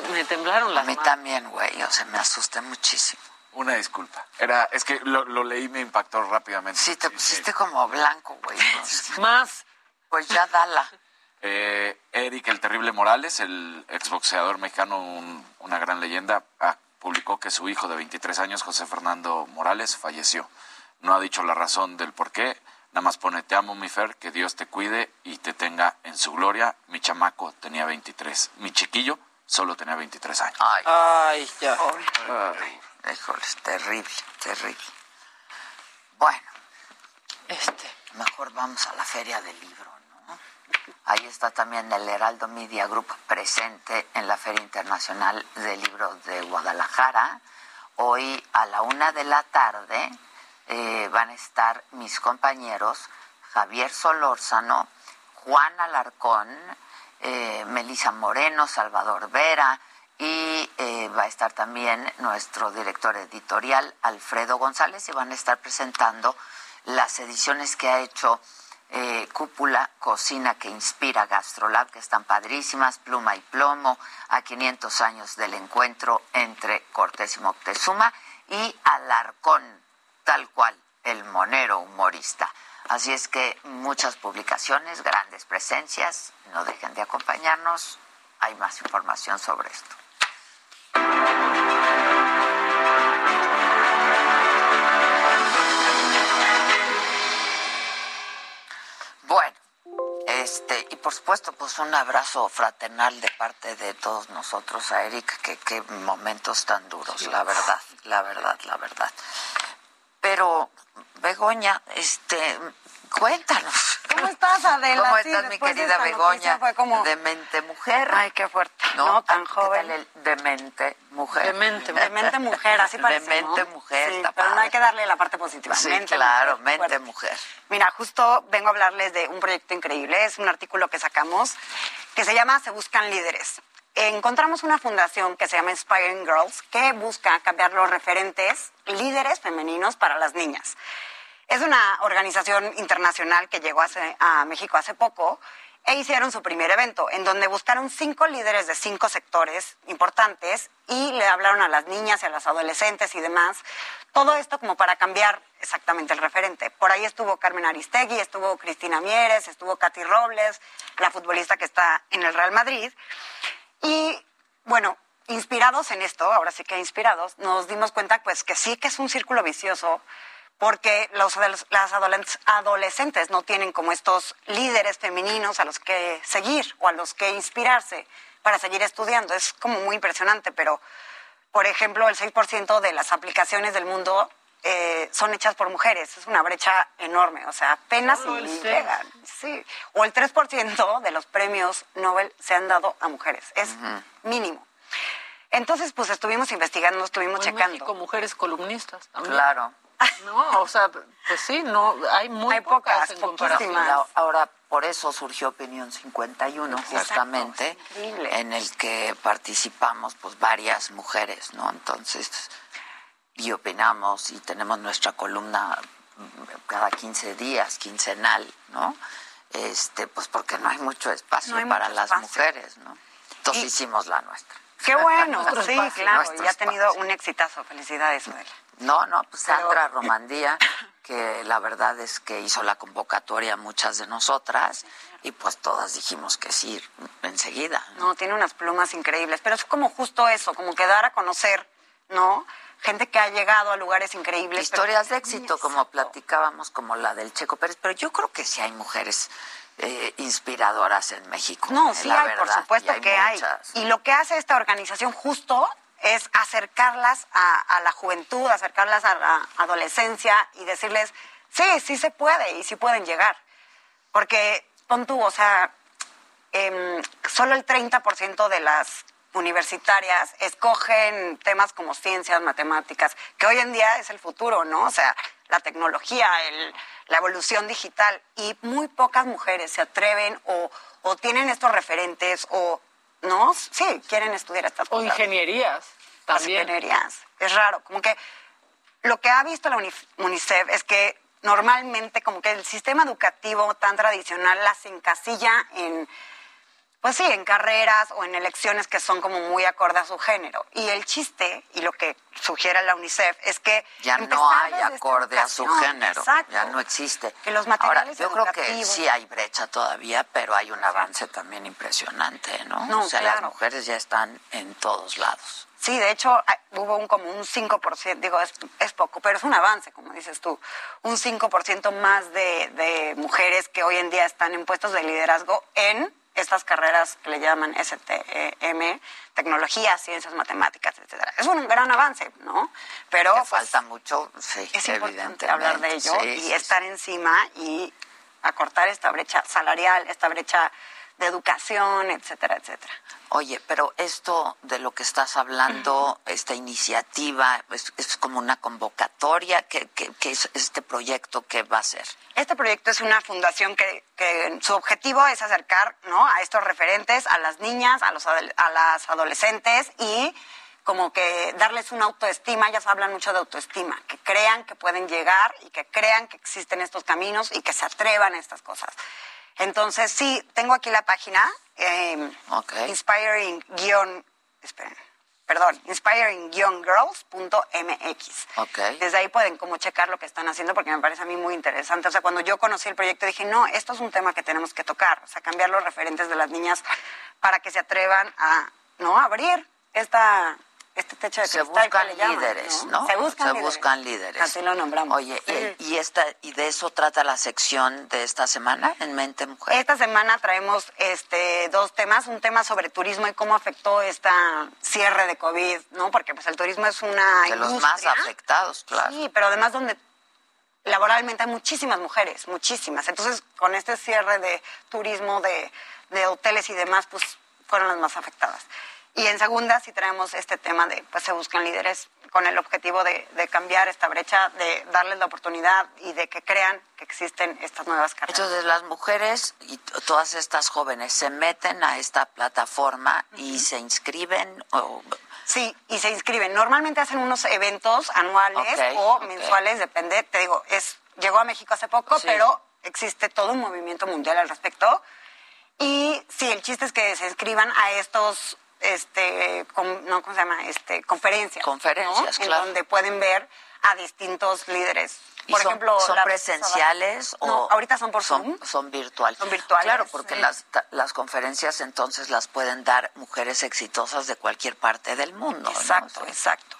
te- me temblaron las A mí también, güey. O sea, me asusté muchísimo. Una disculpa. Era, es que lo, lo leí y me impactó rápidamente. Sí, te pusiste como blanco, güey. Más. Pues ya dala. [laughs] Eh, Eric el Terrible Morales, el exboxeador mexicano, un- una gran leyenda, ah, publicó que su hijo de 23 años, José Fernando Morales, falleció. No ha dicho la razón del por qué, nada más pone, te amo mi Fer, que Dios te cuide y te tenga en su gloria. Mi chamaco tenía 23, mi chiquillo solo tenía 23 años. Ay, Ay, ya. Ay. híjoles, terrible, terrible. Bueno, Este. mejor vamos a la feria del libro, ¿no? Ahí está también el Heraldo Media Group presente en la Feria Internacional del Libro de Guadalajara. Hoy a la una de la tarde eh, van a estar mis compañeros Javier Solórzano, Juan Alarcón, eh, Melisa Moreno, Salvador Vera y eh, va a estar también nuestro director editorial Alfredo González y van a estar presentando las ediciones que ha hecho eh, Cúpula Cocina que inspira Gastrolab, que están padrísimas, Pluma y Plomo, a 500 años del encuentro entre Cortés y Moctezuma, y Alarcón, tal cual, el monero humorista. Así es que muchas publicaciones, grandes presencias, no dejen de acompañarnos, hay más información sobre esto. Bueno, este, y por supuesto, pues un abrazo fraternal de parte de todos nosotros a Eric, que qué momentos tan duros, la verdad, la verdad, la verdad. Pero, Begoña, este, cuéntanos. ¿Cómo estás, Adela? ¿Cómo Sí, estás, mi de querida Begoña? fue como- Demente mujer. Ay, qué fuerte. No, No, tan ¿qué joven. tal el demente mujer. Demente, Demente mujer, así parece, Demente ¿no? mujer, Sí, está pero no hay que darle la parte positiva. Sí, Mente claro, mujer, mente fuerte. mujer. Mira, justo vengo a hablarles de un proyecto increíble. Es un artículo que sacamos que se llama Se Buscan Líderes. Encontramos una fundación que se llama Inspiring Girls que busca cambiar los referentes líderes femeninos para las niñas. Es una organización internacional que llegó a México hace poco e hicieron su primer evento, en donde buscaron cinco líderes de cinco sectores importantes y le hablaron a las niñas y a las adolescentes y demás. Todo esto como para cambiar exactamente el referente. Por ahí estuvo Carmen Aristegui, estuvo Cristina Mieres, estuvo Katy Robles, la futbolista que está en el Real Madrid. Y bueno, inspirados en esto, ahora sí que inspirados, nos dimos cuenta pues que sí que es un círculo vicioso porque los, las adolescentes no tienen como estos líderes femeninos a los que seguir o a los que inspirarse para seguir estudiando. Es como muy impresionante, pero, por ejemplo, el 6% de las aplicaciones del mundo eh, son hechas por mujeres. Es una brecha enorme, o sea, apenas llegan. Sí. O el 3% de los premios Nobel se han dado a mujeres. Es mínimo. Entonces, pues estuvimos investigando, estuvimos checando. México, mujeres columnistas también. Claro. No, o sea, pues sí, no, hay muy pocas, en comparación. Ahora, por eso surgió Opinión 51, justamente, en el que participamos pues varias mujeres, ¿no? Entonces, y opinamos y tenemos nuestra columna cada 15 días, quincenal, ¿no? Este, pues porque no hay mucho espacio para las mujeres, ¿no? Entonces hicimos la nuestra. Qué bueno, [laughs] sí, claro, y ha tenido un exitazo. Felicidades, Adela. No, no, pues Sandra Romandía, que la verdad es que hizo la convocatoria a muchas de nosotras y pues todas dijimos que sí, enseguida. No, tiene unas plumas increíbles, pero es como justo eso, como que dar a conocer, ¿no? Gente que ha llegado a lugares increíbles. Historias de éxito, como platicábamos, como la del Checo Pérez, pero yo creo que sí hay mujeres eh, inspiradoras en México. No, sí hay, por supuesto que hay. Y lo que hace esta organización justo es acercarlas a, la juventud, acercarlas a la adolescencia y decirles, sí, sí se puede y sí pueden llegar. Porque, pon tú, o sea, eh, solo el 30% de las universitarias escogen temas como ciencias, matemáticas, que hoy en día es el futuro, ¿no? O sea, la tecnología, la evolución digital, y muy pocas mujeres se atreven o, o tienen estos referentes o ¿no? Sí, quieren estudiar estas cosas. O ingenierías también. ingenierías. Es raro, como que lo que ha visto la UNICEF es que normalmente como que el sistema educativo tan tradicional las encasilla en pues sí, en carreras o en elecciones que son como muy acorde a su género. Y el chiste, y lo que sugiere la UNICEF, es que... Ya no hay acorde a su género, ya no existe. Que los materiales Ahora, yo creo que sí hay brecha todavía, pero hay un avance también impresionante, ¿no? o sea, las mujeres ya están en todos lados. Sí, de hecho hubo un como un 5%, digo, es, es poco, pero es un avance, como dices tú, un 5% más de, de mujeres que hoy en día están en puestos de liderazgo en estas carreras que le llaman STM, tecnología, ciencias, matemáticas, etcétera. Es un gran avance, ¿no? Pero pues, falta mucho, sí, es importante hablar de ello y estar encima y acortar esta brecha salarial, esta brecha de educación, etcétera, etcétera. Oye, pero esto de lo que estás hablando, esta iniciativa, es, como una convocatoria, ¿qué, es este proyecto que va a ser? Este proyecto es una fundación que, su objetivo es acercar ¿no? a estos referentes, a las niñas, a, los, a las adolescentes y como que darles una autoestima, ellas hablan mucho de autoestima, que crean que pueden llegar y que crean que existen estos caminos y que se atrevan a estas cosas. Entonces, sí, tengo aquí la página, eh, inspiring perdón, inspiring-girls.mx. Okay. Desde ahí pueden como checar lo que están haciendo porque me parece a mí muy interesante. O sea, cuando yo conocí el proyecto dije, no, esto es un tema que tenemos que tocar, o sea, cambiar los referentes de las niñas para que se atrevan a, ¿no? abrir esta este techo de se buscan líderes, ¿no? Se buscan, se líderes. buscan líderes. Así lo nombramos. Oye, y, esta y de eso trata la sección de esta semana en Mente Mujer. Esta semana traemos este dos temas, un tema sobre turismo y cómo afectó esta cierre de COVID, ¿no? Porque pues el turismo es una de los más afectados, claro. Sí, pero además donde laboralmente hay muchísimas mujeres, muchísimas. Entonces, con este cierre de turismo, de, de hoteles y demás, pues fueron las más afectadas. Y en segunda sí traemos este tema de, pues se buscan líderes con el objetivo de, cambiar esta brecha, de darles la oportunidad y de que crean que existen estas nuevas carreras. Entonces las mujeres y todas estas jóvenes se meten a esta plataforma y se inscriben o... Sí, y se inscriben. Normalmente hacen unos eventos anuales o mensuales, depende, te digo, es llegó a México hace poco, pero existe todo un movimiento mundial al respecto. Y sí, el chiste es que se inscriban a estos, este, no, ¿cómo se llama? Este, conferencias. Conferencias, ¿no? claro. En donde pueden ver a distintos líderes. ¿Y Por son, ejemplo, son presenciales o No, ahorita son por son, Zoom. son virtuales? Son virtuales, Claro, porque sí. las, las conferencias entonces las pueden dar mujeres exitosas de cualquier parte del mundo. Exacto, exacto.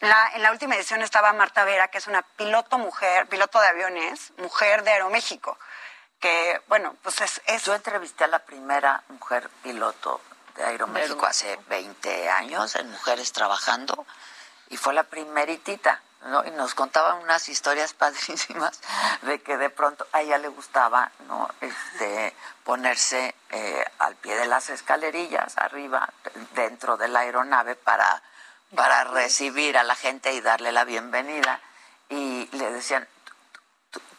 En la, en la última edición estaba Marta Vera, que es una piloto mujer, piloto de aviones, mujer de Aeroméxico, que, bueno, pues es... es Yo entrevisté a la primera mujer piloto de Aeroméxico hace 20 años en Mujeres Trabajando y fue la primeritita, ¿no? Y nos contaban unas historias [laughs] padrísimas de que de pronto a ella le gustaba, ¿no? Este, ponerse eh, al pie de las escalerillas arriba, dentro de la aeronave para, para recibir a la gente y darle la bienvenida. Y le decían,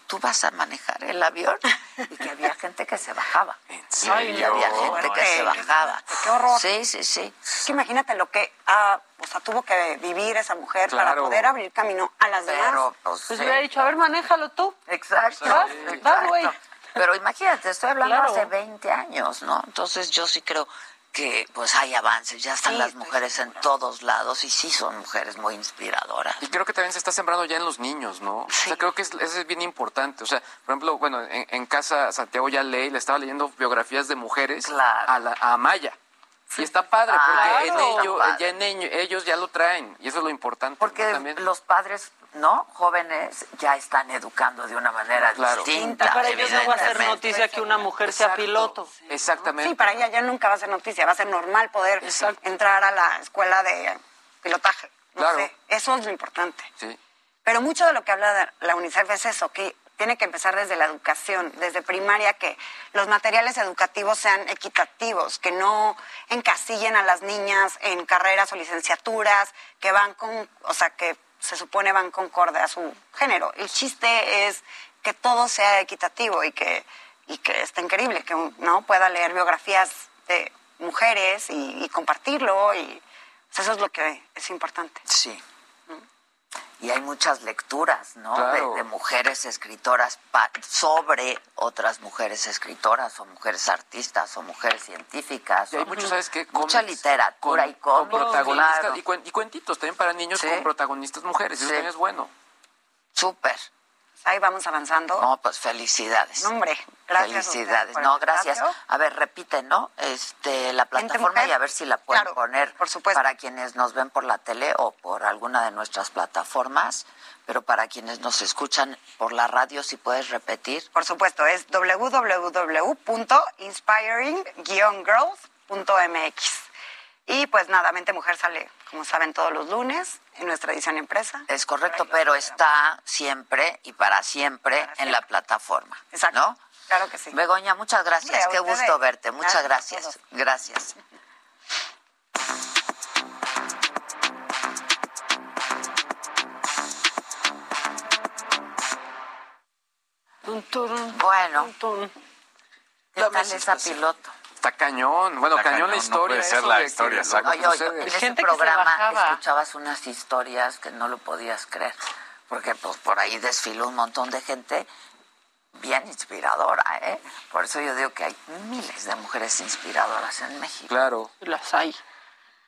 "¿Tú- ¿tú vas a manejar el avión? Y que había [laughs] gente que se bajaba. serio? Y había gente que se bajaba. Qué horror. Sí, sí, sí. Es que imagínate lo que ah, o sea, tuvo que vivir esa mujer para poder abrir camino a las Pero, demás. pues, Pues sí. hubiera dicho, a ver, manéjalo tú. Exacto. Vas, exacto. vas, güey. Pero imagínate, estoy hablando Claro. hace 20 años, ¿no? Entonces yo sí creo que pues hay avances, ya están Sí, las mujeres en todos lados y sí son mujeres muy inspiradoras. Y creo que también se está sembrando ya en los niños, ¿no? O sea, creo que es, eso es bien importante. O sea, por ejemplo, bueno, en, en casa Santiago ya leí, le estaba leyendo biografías de mujeres a, la, a Y está padre, porque Claro. en, ello, Está padre. ya en ello- ellos ya lo traen. Y eso es lo importante. Porque ¿no? también. los padres, ¿no? Jóvenes ya están educando de una manera Claro. distinta. Y para ellos no va a ser noticia que una mujer sea piloto. Exactamente. Sí, para ella ya nunca va a ser noticia, va a ser normal poder entrar a la escuela de pilotaje. No Claro. sé, eso es lo importante. Sí. Pero mucho de lo que habla de la UNICEF es eso, que tiene que empezar desde la educación, desde primaria, que los materiales educativos sean equitativos, que no encasillen a las niñas en carreras o licenciaturas, que van con, o sea, que se supone van concorde a su género. El chiste es que todo sea equitativo y que, y que esté increíble, que no pueda leer biografías de mujeres y, compartirlo y eso es lo que es importante. Sí. Y hay muchas lecturas, ¿no? Claro. De, de mujeres escritoras pa- sobre otras mujeres escritoras o mujeres artistas o mujeres científicas. Y hay muchos, ¿sabes qué? Mucha literatura con- y con cómics, protagonistas claro. y, cuen- y cuentitos también para niños Sí. con protagonistas mujeres. Eso Sí. también es bueno. Súper. Ahí vamos avanzando. No, pues felicidades. No, hombre, gracias Felicidades. por No, gracias. espacio. A ver, repite, ¿no? Este, la plataforma y a ver si la pueden Claro, poner para quienes nos ven por la tele o por alguna de nuestras plataformas, pero para quienes nos escuchan por la radio, si puedes repetir. Por supuesto, es www.inspiring-girls.mx. Y pues nada, Mente Mujer sale, como saben, todos los lunes en nuestra edición impresa. Es correcto, pero está siempre y para siempre en la plataforma. Exacto. ¿No? Claro que sí. Begoña, muchas gracias. Hombre, Qué gusto verte. Muchas Gracias gracias. Bueno. ¿Qué tal esa piloto? Está cañón. Bueno, Está cañón, cañón, la no historia. puede ser la historia, exacto. Oye, oye, en ese Gente que se programa escuchabas unas historias que no lo podías creer, porque pues por ahí desfiló un montón de gente bien inspiradora, ¿eh? Por eso yo digo que hay miles de mujeres inspiradoras en México. Claro. Las hay.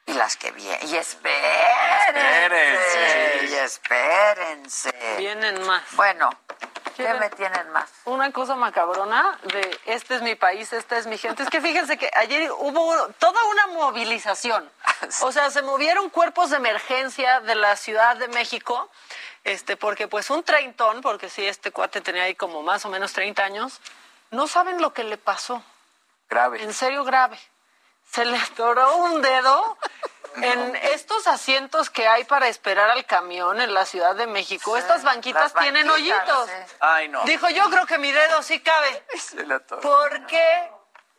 Y las que vienen. Y espérense. Espérense. Y espérense. Vienen más. Bueno, ¿qué me tienen más? Una cosa macabrona de este es mi país, esta es mi gente. Es que fíjense que ayer hubo toda una movilización. [laughs] O sea, se movieron cuerpos de emergencia de la Ciudad de México, este, porque pues un treintón, porque sí, este cuate tenía ahí como más o menos 30 años, no saben lo que le pasó. Grave. En serio grave. Se le atoró un dedo en estos asientos que hay para esperar al camión en la Ciudad de México. Estas banquitas tienen banquitas, hoyitos. sí. Ay, no. Dijo, yo creo que mi dedo sí cabe. ¿Por qué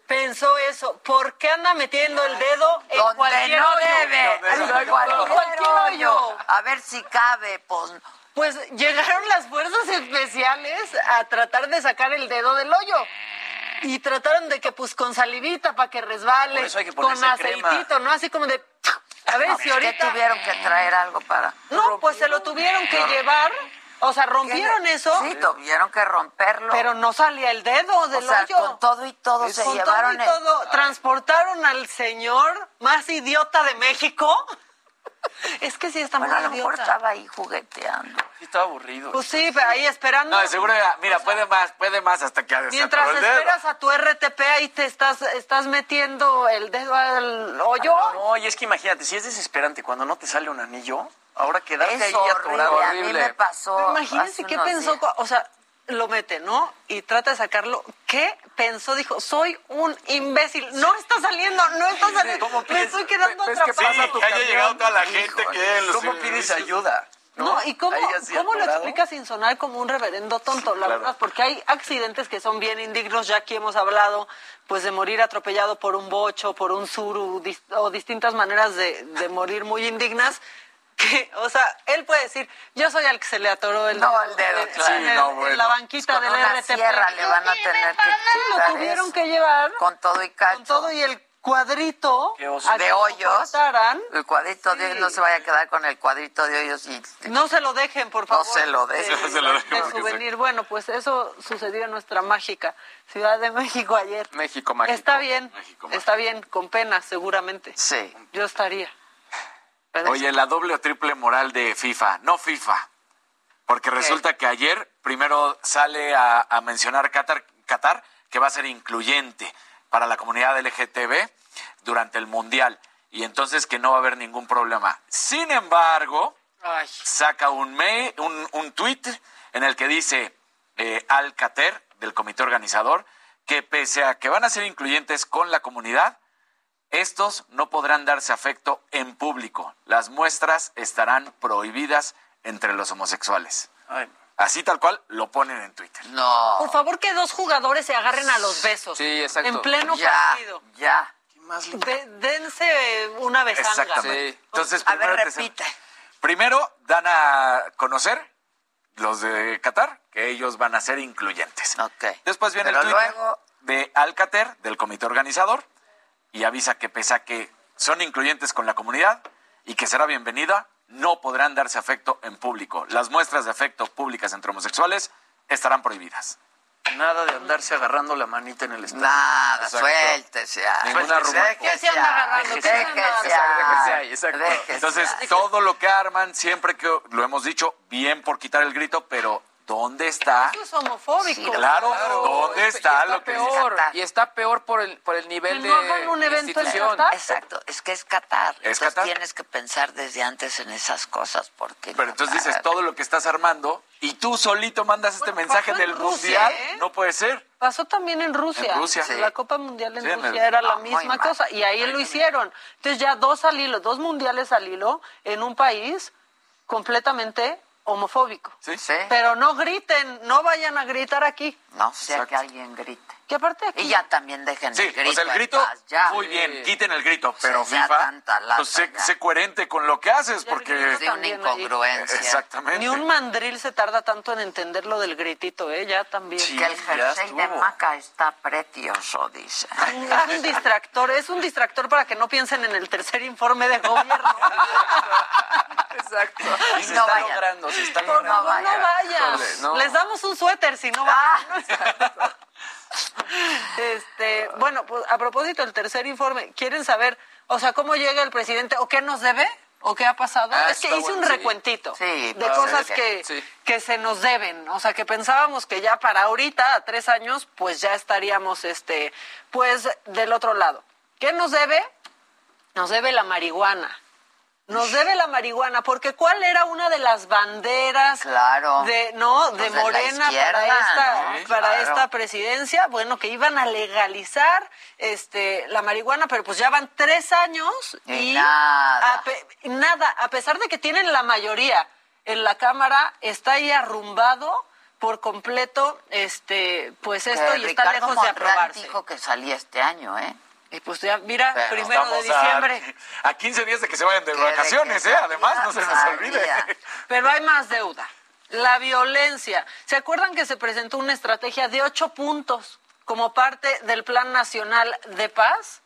pensó eso? ¿Por qué anda metiendo el dedo en Donde cualquier no hoyo? debe. En En cualquier cualquier hoyo. A ver si cabe, pues. Pues llegaron las fuerzas especiales a tratar de sacar el dedo del hoyo. Y trataron de que, pues, con salivita para que resbale, Por eso hay que con crema. aceitito, ¿no? Así como de... A ver No, si ahorita... ¿Qué tuvieron que traer algo para...? No, pues se lo tuvieron que llevar O sea, rompieron eso. Sí, tuvieron que romperlo. Pero no salía el dedo del o sea, hoyo. Con todo y todo se con llevaron todo y todo. Transportaron al señor más idiota de México. Es que sí está bueno, muy a lo mejor idiota. estaba ahí jugueteando. Sí, estaba aburrido. Pues sí, pero ahí esperando. No, de seguro, ya, mira, puede más, puede más hasta que Mientras dedo. esperas a tu RTP, ahí te estás, estás metiendo el dedo al hoyo. No, y es que imagínate, si es desesperante cuando no te sale un anillo, ahora quedarte Es ahí horrible, atorado. a mí me pasó. Pero imagínense qué pensó, días. o sea, lo mete, ¿no? Y trata de sacarlo. ¿Qué pensó? Dijo, soy un imbécil. No está saliendo, no está saliendo. Me estoy quedando atrapado. que haya llegado toda la gente que los ¿Cómo pides ayuda? No, ¿y cómo, cómo lo explicas sin sonar como un reverendo tonto? La Claro. verdad, porque hay accidentes que son bien indignos, ya aquí hemos hablado, pues de morir atropellado por un bocho, por un suru, dis- o distintas maneras de, de morir muy indignas. Que, o sea, él puede decir, yo soy al que se le atoró el No, el dedo, en- claro. en, Sí, el- no, en bueno. la banquita Con del una RTP. sierra le van a tener que Sí, lo tuvieron eso. que llevar. Con todo y cacho. Con todo y el cuadrito. de hoyos. El cuadrito de hoyos no se vaya a quedar con el cuadrito de hoyos y No se lo dejen, por No favor. se lo dejen. de- No se lo dejen de se- souvenir. Bueno, pues eso sucedió en nuestra mágica Ciudad de México ayer. México mágico. Está bien, está bien, con pena seguramente. Sí. Yo estaría. Oye, la doble o triple moral de FIFA, no FIFA. Porque resulta que ayer primero sale a, a mencionar Qatar, Qatar que va a ser incluyente para la comunidad LGTB durante el Mundial. Y entonces que no va a haber ningún problema. Sin embargo, saca un, mail, un, un tweet en el que dice eh, Al Qatar, del comité organizador, que pese a que van a ser incluyentes con la comunidad, estos no podrán darse afecto en público. Las muestras estarán prohibidas entre los homosexuales. Así tal cual lo ponen en Twitter. No. Por favor, que dos jugadores se agarren a los besos. Sí, exacto. En pleno Ya, partido. Ya. De- dense una besanga. Exactamente. Entonces, a ver, primero te- repite. Primero dan a conocer los de Qatar que ellos van a ser incluyentes. Después viene Pero el Twitter luego- de Alcater, del comité organizador, y avisa que pese a que son incluyentes con la comunidad y que será bienvenida, no podrán darse afecto en público. Las muestras de afecto públicas entre homosexuales estarán prohibidas. Nada de andarse agarrando la manita en el estadio. Nada, Exacto. suéltese. ah. Ninguna rumba- déjese, ¿Qué se anda agarrando? ¿Qué se anda déjese, agarrando? ah, déjese, Entonces, ah. todo lo que arman, siempre que lo hemos dicho, bien por quitar el grito, pero ¿dónde está? Eso es homofóbico. claro, ¿dónde está lo que peor, y está peor por el por el nivel de no hagan un evento en institución. Qatar. Exacto, es que es Qatar. Es Entonces Qatar. tienes que pensar desde antes en esas cosas porque Pero entonces dices todo lo que estás armando y tú solito mandas este mensaje del Rusia, mundial. ¿eh? No puede ser. Pasó también en Rusia. En Rusia. En La Copa Mundial en Sí, en Rusia el- era la no, misma mal. cosa. Y ahí lo hicieron. Entonces ya dos al hilo, dos mundiales al hilo en un país completamente homofóbico. Sí. Pero no griten, no vayan a gritar aquí. No sea que alguien grite. Que aparte aquí... Y ya también dejen Sí, el grito. sea, el grito, paz, ya. muy bien, quiten el grito, pero Sí, FIFA, tanta lata, pues sé, sé coherente con lo que haces, porque... Sí, una incongruencia. Exactamente. Ni un mandril se tarda tanto en entender lo del gritito, ¿eh? Ya también. que el jersey de Maca está precioso, dice. Es un distractor, es un distractor para que no piensen en el tercer informe de gobierno. Exacto. Y se No está vayan. logrando, se está Por logrando. favor, no vayan. No. Les damos un suéter si no van. Este, bueno, pues a propósito del tercer informe, ¿quieren saber, o sea, cómo llega el presidente o qué nos debe? ¿O qué ha pasado? Ah, es que hice un sí. recuentito Sí, de cosas que, sí. que se nos deben. O sea, que pensábamos que ya para ahorita, a tres años, pues ya estaríamos, este, pues del otro lado. ¿Qué nos debe? Nos debe la marihuana. Nos debe la marihuana, porque ¿cuál era una de las banderas Claro. de no de Morena para esta ¿no? para Claro. esta presidencia? Bueno, que iban a legalizar este la marihuana, pero pues ya van tres años Y y, nada. A, pe- nada, a pesar de que tienen la mayoría en la cámara, está ahí arrumbado por completo, este, pues esto Que y está lejos de aprobarse. dijo que salía este año, ¿eh? Y pues ya, mira, primero de Estamos a- diciembre. [laughs] A, 15 días de que se vayan de Que vacaciones, ¿eh? Además, no se nos olvide. Pero hay más deuda. La violencia. ¿Se acuerdan que se presentó una estrategia de ocho puntos como parte del Plan Nacional de Paz?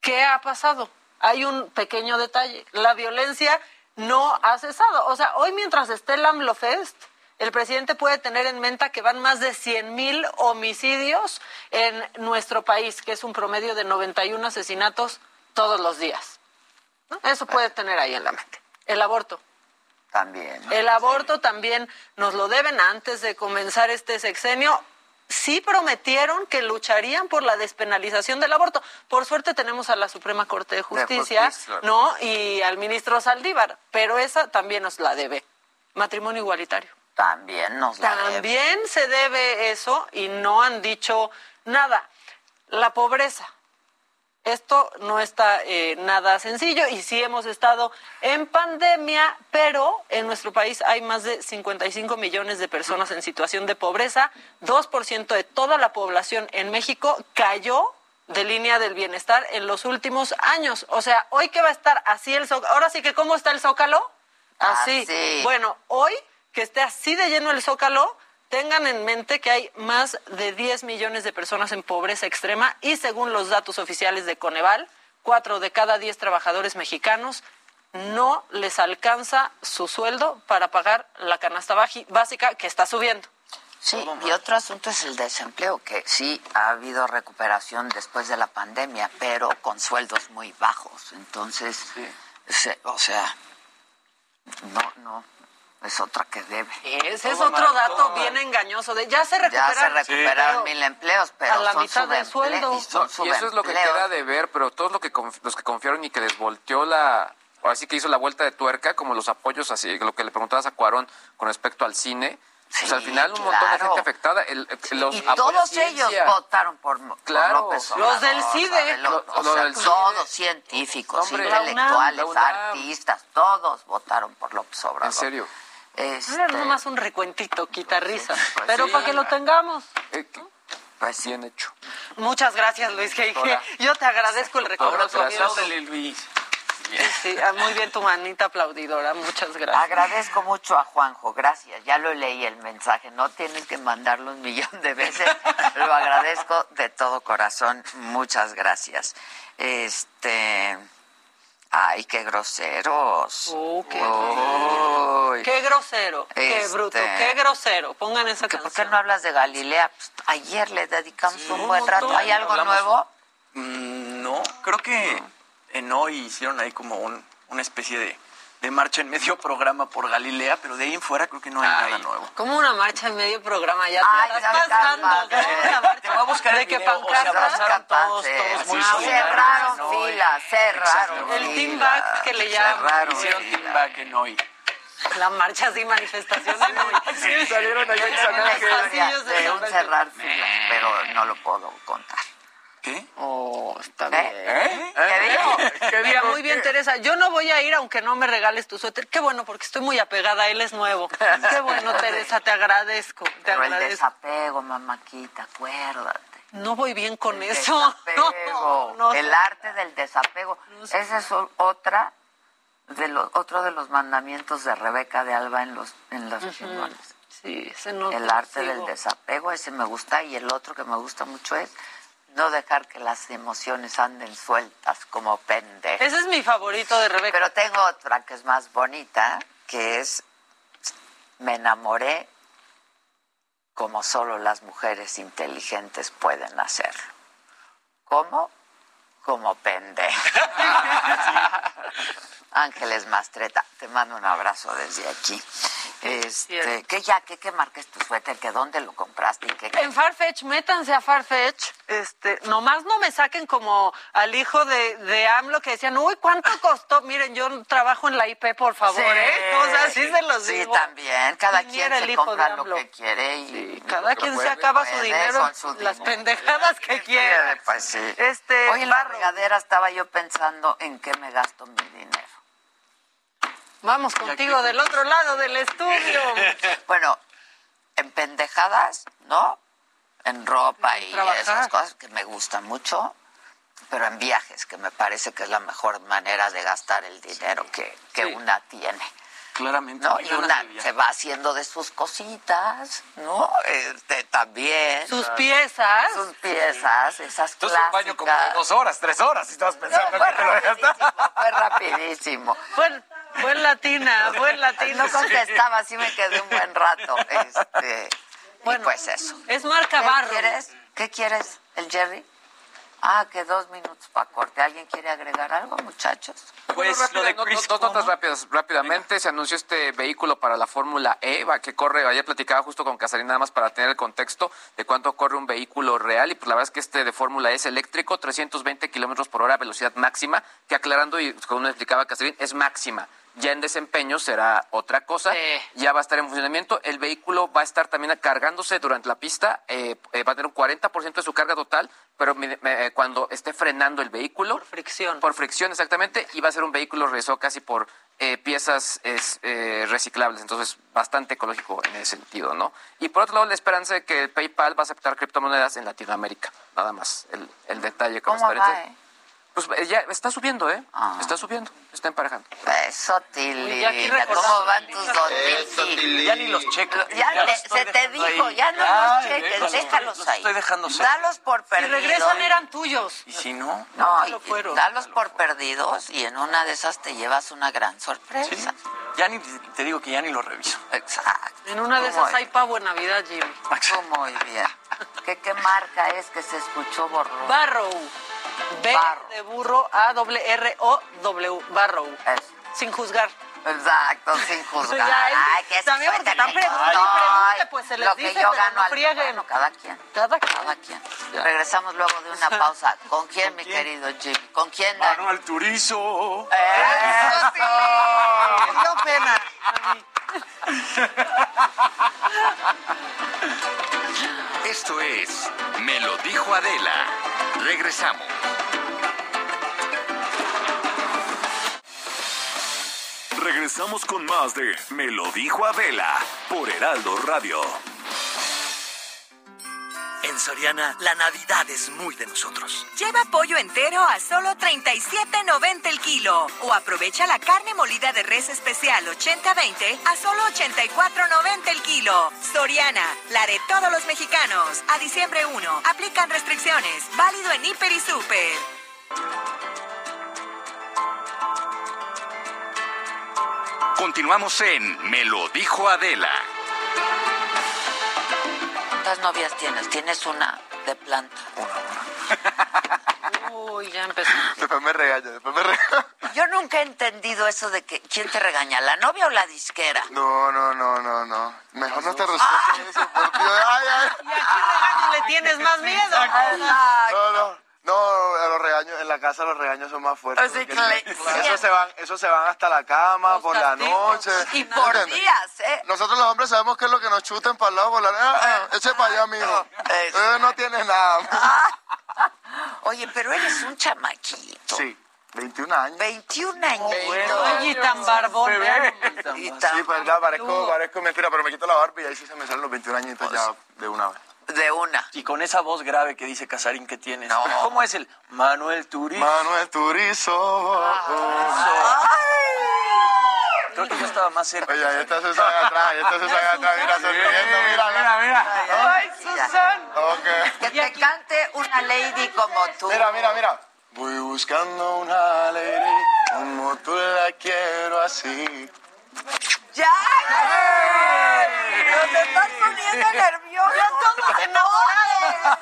¿Qué ha pasado? Hay un pequeño detalle. La violencia no ha cesado. O sea, hoy mientras esté el AMLO Fest, el presidente puede tener en mente que van más de 100 mil homicidios en nuestro país, que es un promedio de 91 asesinatos todos los días. ¿no? Eso puede tener ahí en la mente. El aborto. También. El aborto también nos lo deben antes de comenzar este sexenio. Sí prometieron que lucharían por la despenalización del aborto. Por suerte tenemos a la Suprema Corte de Justicia, Justicia. ¿no? Y al ministro Saldívar, pero esa también nos la debe. Matrimonio igualitario. También nos la debe. También se debe eso y no han dicho nada. La pobreza. Esto no está eh, nada sencillo y sí hemos estado en pandemia, pero en nuestro país hay más de 55 millones de personas en situación de pobreza. 2% de toda la población en México cayó de línea del bienestar en los últimos años. O sea, hoy que va a estar así el zócalo. Ahora sí que, ¿cómo está el zócalo? Así. Así. Bueno, hoy que esté así de lleno el zócalo, tengan en mente que hay más de 10 millones de personas en pobreza extrema y según los datos oficiales de Coneval, cuatro de cada 10 trabajadores mexicanos no les alcanza su sueldo para pagar la canasta básica que está subiendo. Sí, y otro asunto es el desempleo, que sí ha habido recuperación después de la pandemia, pero con sueldos muy bajos. Entonces, se- o sea, no, no, es otra que debe. Ese es otro dato bien engañoso de ya se Ya recuperaron. se recuperaron pero mil empleos, pero a la son mitad del sueldo. y son y eso es lo que queda de ver, pero todos lo que conf- los que confiaron y que les volteó la, ahora sí que hizo la vuelta de tuerca, como los apoyos, así lo que le preguntabas a Cuarón con respecto al cine. o sea, al final un montón de gente afectada. El, el- los Y todos ciencia. ellos votaron por, por Claro. López Los del Obrador, CIDE. Lo- Lo- o lo sea, del CIDE. todos científicos, Hombre, la UNAM, intelectuales, la UNAM. artistas, todos votaron por López Obrador. En serio. Este, Era nomás un recuentito, quita risa. pues pero sí. para que lo tengamos. Pues Bien hecho. Muchas gracias, Luis G. Hola. Yo te agradezco el reconocimiento. Luis. Sí, ah, muy bien tu manita aplaudidora, muchas gracias. Agradezco mucho a Juanjo, gracias. Ya lo leí el mensaje, no tienes que mandarlo un millón de veces. [laughs] lo agradezco de todo corazón, muchas gracias. Este, ay, qué groseros. Oh, qué, Uy. qué grosero, qué Este- bruto, qué grosero. Pongan esa ¿Por qué canción. no hablas de Galilea? Pues, ayer le dedicamos un un buen rato. ¿Hay algo Hablamos- nuevo? Mm, no, creo que en hoy hicieron ahí como un- una especie de, de marcha en medio [laughs] programa por Galilea, pero de ahí en fuera creo que no hay nada nuevo. Como una marcha en medio programa, ya Ay, te ya estás pasando. capaz, ¿no? Una marcha Te voy a buscar de el que video, o se pancarta. abrazaron todos, todos muy Sí, solidarios. cerraron en hoy. filas, cerraron. El team back que le llaman. Hicieron filas. team back en hoy. La marcha y manifestaciones. [laughs] ¿no? Sí, salieron allá en San Ángel. de un cerrar filas, pero no lo puedo contar. ¿Qué? Oh, está ¿Eh? bien. ¿Qué dijo? Mira, muy bien, Teresa. Yo no voy a ir aunque no me regales tu suéter. Qué bueno, porque estoy muy apegada. Él es nuevo. Qué bueno, [laughs] Teresa. Te agradezco. Te Pero el desapego, mamáquita, acuérdate. No voy bien con El eso. [laughs] desapego, No, no. el arte del desapego. Esa es otra de los, otro de los mandamientos de Rebeca de Alba en los, en los chingones. Sí, ese no El te arte sigo. del desapego, ese me gusta, y el otro que me gusta mucho es no dejar que las emociones anden sueltas como pendejas. Ese es mi favorito de Rebeca. Pero tengo otra que es más bonita, que es me enamoré como solo las mujeres inteligentes pueden hacerlo. ¿Cómo? Como pendeja. [laughs] Ángeles Mastreta, te mando un abrazo desde aquí. Este, ¿qué ya? ¿Qué, qué marca es tu suéter? ¿Que dónde lo compraste? ¿Y qué, En Farfetch, métanse a Farfetch. Este, nomás no me saquen como al hijo de, de AMLO que decían, uy, ¿cuánto costó? Miren, yo trabajo en la IP, por favor, ¿eh? O sea, sí se los Sí, digo. también. Cada ¿Quién quien se compra lo que quiere y Cada lo que quien se puede, acaba su dinero, las pendejadas que quiera. Pues sí. Este, la Barro. Regadera estaba yo pensando en qué me gasto mi dinero. Vamos contigo del otro lado del estudio. [laughs] Bueno, en pendejadas, ¿no? En ropa y trabajar. esas cosas que me gustan mucho, pero en viajes, que me parece que es la mejor manera de gastar el dinero que, que una tiene. Claramente. ¿no? Y una se va haciendo de sus cositas, ¿no? Este, también. Sus piezas. Sus piezas, esas Entonces un baño como de dos horas, tres horas, y estabas pensando fue que te lo rapidísimo, fue rapidísimo. Bueno, Buen latina, buen latina. No contestaba, así me quedé un buen rato. Este, bueno, pues eso. Es marca ¿Qué barro. quieres? ¿Qué quieres? ¿El Jerry? Ah, que dos minutos para corte. ¿Alguien quiere agregar algo, muchachos? Pues Rápida, lo de no- Chris dos notas rápidas. Rápidamente se anunció este vehículo para la Fórmula E, va, que corre, ayer platicaba justo con Casarín nada más para tener el contexto de cuánto corre un vehículo real y pues la verdad es que este de Fórmula E es eléctrico, 320 kilómetros por hora, velocidad máxima, que aclarando y como nos explicaba Casarín, es máxima. Ya en desempeño será otra cosa, ya va a estar en funcionamiento. El vehículo va a estar también cargándose durante la pista, eh, eh, va a tener un 40% de su carga total, pero me- eh, cuando esté frenando el vehículo. Por fricción. Por fricción, exactamente, y va a ser un vehículo realizado casi por eh, piezas es, eh, reciclables, entonces bastante ecológico en ese sentido, ¿no? Y por otro lado, la esperanza de que PayPal va a aceptar criptomonedas en Latinoamérica, nada más, el, el detalle con ¿Cómo va? Pues eh, ya está subiendo, ¿eh? Está subiendo, está emparejando. Eso, Tili. Y aquí ¿Cómo van tus dos Tili? Tili. Ya ni los checo. Ya, Ya se te dijo, ahí. ya no Ya, los cheques, déjalos, déjalos los ahí. estoy dejando ser. Dalos por Si perdidos. regresan eran tuyos. Y si no, No, lo y- fueron. dalos por perdidos y en una de esas te llevas una gran sorpresa. ya ni te digo que ya ni lo reviso. Exacto. En una de ¿Cómo esas hay pavo en Navidad, Jimmy. Muy bien. ¿Qué, ¿Qué marca es que se escuchó borroso? Barrow. B Barrow. de burro, A, W, R, O, W. Barrow. Sin juzgar. Exacto, sin [laughs] juzgar. Ay, que también porque están Ay, pregunte, pues se les lo dice, que yo pero gano no al- frieguen. bueno, cada quien. Cada Cada quien. Regresamos luego de una [laughs] pausa. ¿Con quién, mi querido Jimmy? ¿Con quién? Manuel Turizo. ¡Eso sí! Me Esto es Me lo dijo Adela. Regresamos. Regresamos con más de Me lo dijo Adela por Heraldo Radio. En Soriana, la Navidad es muy de nosotros. Lleva pollo entero a solo 37.90 el kilo. O aprovecha la carne molida de res especial 80-20 a solo 84.90 el kilo. Soriana, la de todos los mexicanos. A diciembre 1. Aplican restricciones. Válido en Hiper y Super. Continuamos en Me lo dijo Adela. ¿Cuántas novias tienes? ¿Tienes una de planta? Uy, ya empezó. Después me regaña, después me regaña. Yo nunca he entendido eso de que quién te regaña, la novia o la disquera. No, no, no, no, no. Mejor no te respondo eso, porque... Ay, ay. ¿Y a qué regaño le tienes más miedo? No, no. Regaños, en la casa los regaños son más fuertes. Así que- Eso se van, eso se van hasta la cama, por la noche. Y por ¿entiendes? días, ¿eh? Nosotros los hombres sabemos qué es lo que nos chutan para el lado, por la ah, ah, eche para allá, mijo. Eh, no tiene nada. [laughs] Oye, pero eres un chamaquito. Sí, 21 años. 21 años. Oye, y tan barbón. Sí, pues ya parezco, parezco mentira, pero me quito la barba y ahí sí se me salen los 21 añitos ya de una vez. De una. Y con esa voz grave que dice Casarín que tienes. [laughs] ¿Cómo es el Manuel Turizo? Manuel Turizo. Creo que yo estaba más cerca. Oye, ahí está Susan atrás, ahí está Susan atrás, mira, sonriendo, mira, mira, mira. Ay, Susan. Ok. Que te cante una lady como tú. Mira, mira, mira. Voy buscando una lady como tú la quiero así. ¡Ya! ¡Nos estás poniendo nerviosos! ¡Ya todos enamorados!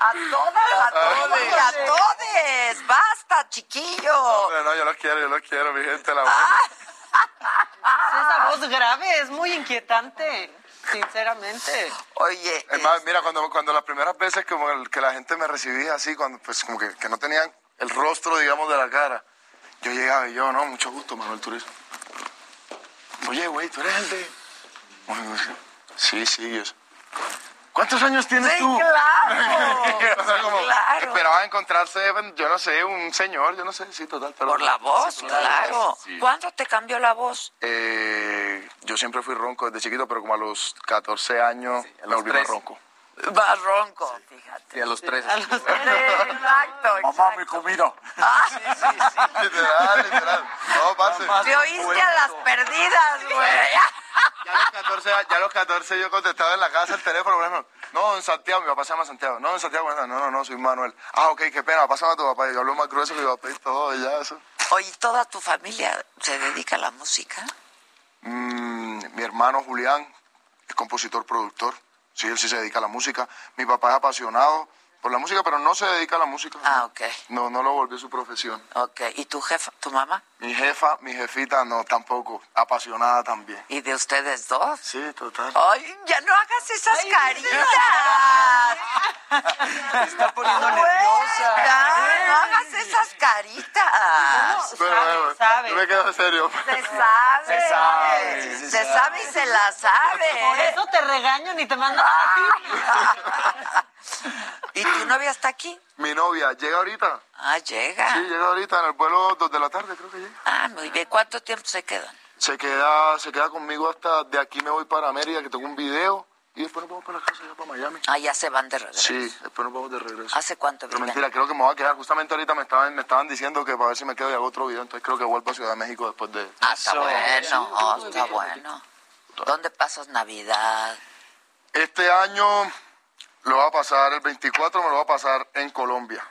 ¡A todas, a todos y a todes! ¡Basta, chiquillo! Hombre, no, yo los quiero, yo los quiero, mi gente, la Esa voz grave es muy inquietante, sinceramente. Oye, Es más, mira, cuando, cuando las primeras veces como el- que la gente me recibía así, cuando pues como que, que no tenían el rostro, digamos, de la cara, yo llegaba y yo, no, mucho gusto, Manuel Turismo. Oye, güey, tú eres el de... Sí, sí, yo. ¿Cuántos años tienes Sí, tú? claro, [laughs] O sea, como claro. Esperaba encontrarse, yo no sé, un señor, yo no sé, sí, total. Pero Por la voz, Sí, claro. Sí. ¿Cuándo te cambió la voz? Eh, yo siempre fui ronco desde chiquito, pero como a los 14 años me volví más ronco. Más ronco, fíjate. Y a los tres. [laughs] Exacto, Mamá, mi comida. Ah. [laughs] Literal, literal. No, pase. Te oíste a las perdidas, güey. [laughs] Ya a los 14, ya a los 14 yo contestaba en la casa el teléfono, por ejemplo. No, en Santiago, mi papá se llama Santiago. No, en Santiago, no, no, no, soy Manuel. Ah, ok, qué pena, pásame a tu papá. Yo hablo más grueso que mi papá y todo, y ya eso. Oye, ¿toda tu familia se dedica a la música? Mm, mi hermano Julián es compositor, productor. Sí, él sí se dedica a la música. Mi papá es apasionado por la música, pero no se dedica a la música. Ah, ok. No, no lo volvió su profesión. Ok. ¿Y tu jefa, tu mamá? Mi jefa, mi jefita, no, tampoco. Apasionada también. ¿Y de ustedes dos? Sí, total. Ay, ya no hagas esas caritas. [laughs] Se está poniendo nerviosa. ya, no hagas esas caritas. Pero, bueno, yo me quedo serio. Se sabe. Se sabe, sí, Se, se sabe y se la sabe. Por eso te regañan y te mandan a ti. [laughs] ¿Y tu novia está aquí? Mi novia, ¿llega ahorita? Ah, llega. Sí, llega ahorita en el vuelo 2 de la tarde, creo que llega. Ah, muy bien. ¿Cuánto tiempo se quedan? Se queda, se queda conmigo hasta de aquí me voy para Mérida, que tengo un video. Y después nos vamos para la casa, ya para Miami. Ah, ya se van de regreso. Sí, después nos vamos de regreso. ¿Hace cuánto Pero viven? mentira, creo que me voy a quedar. Justamente ahorita me estaban, me estaban diciendo que para ver si me quedo y hago otro video. Entonces creo que vuelvo a Ciudad de México después de... Ah, está bueno, oh, está bien. bueno. ¿Dónde pasas Navidad? Este año lo va a pasar, el 24 me lo va a pasar en Colombia.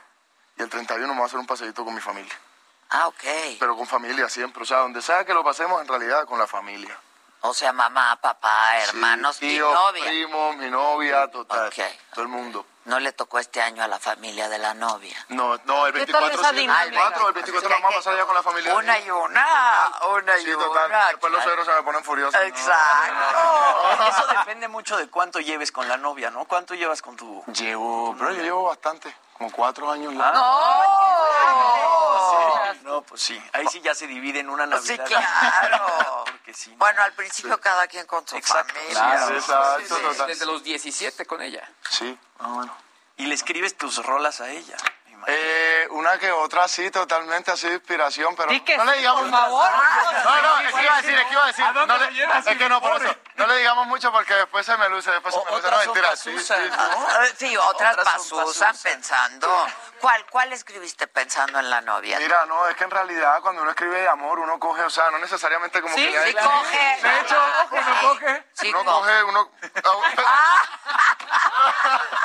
Y el 31 me voy a hacer un paseíto con mi familia. Ah, ok. Pero con familia siempre. O sea, donde sea que lo pasemos, en realidad con la familia. O sea, mamá, papá, hermanos Sí, y tíos, novia. primos, mi novia, total. Ok. Todo el mundo. No le tocó este año a la familia de la novia. No, no, el ¿Qué tal 24 esa sí, el dinámica? 24, el 24 lo vamos a pasar ya con la familia. Una y una, una y Sí, total. una. Después los suegros se me ponen furiosos. Exacto. [laughs] Eso depende mucho de cuánto lleves con la novia, ¿no? ¿Cuánto llevas con tu...? Llevo, pero yo llevo bastante, como cuatro años ya. Sí, No, pues sí. Ahí sí ya se divide en una Sí, Navidad. claro. [laughs] Porque sí. Bueno, al principio cada quien con su familia. Claro, exacto, Sí, total. Desde los 17 con ella. Sí, ah, bueno. Y le escribes tus rolas a ella. Eh, una que otra, sí, totalmente así de inspiración, pero Di que no le sí, digamos por favor. No, no, es que iba a decir, es que iba a decir. ¿A dónde No le, es que no, por eso. No le digamos mucho porque después se me luce, después se me luce. No, mentira, sí, sí, sí. Ah, Sí, otras, Otras pasusas. pensando. ¿Cuál, ¿Cuál escribiste pensando en la novia? Mira, no, es que en realidad cuando uno escribe de amor, uno coge, o sea, no necesariamente como Sí, que... sí coge. De hecho, uno coge, Sí uno coge. coge, uno... [laughs]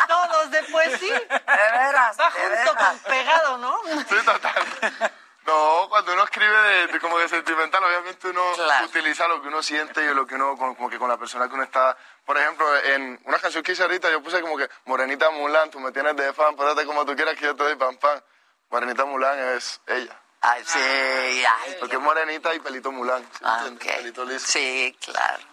Todos de poesía. De veras, Va junto pegado, ¿no? [laughs] Sí, total. No, cuando uno escribe de, de como de sentimental, obviamente uno utiliza lo que uno siente y lo que uno, como, que con la persona que uno está. Por ejemplo, en una canción que hice ahorita, yo puse como que Morenita Mulan, tú me tienes de fan, párate como tú quieras que yo te doy pan pan. Morenita Mulan es ella. Ay, sí, ay. Porque es morenita y pelito Mulan. ¿sí Ah, entiendes? ok. Pelito liso. Sí, claro.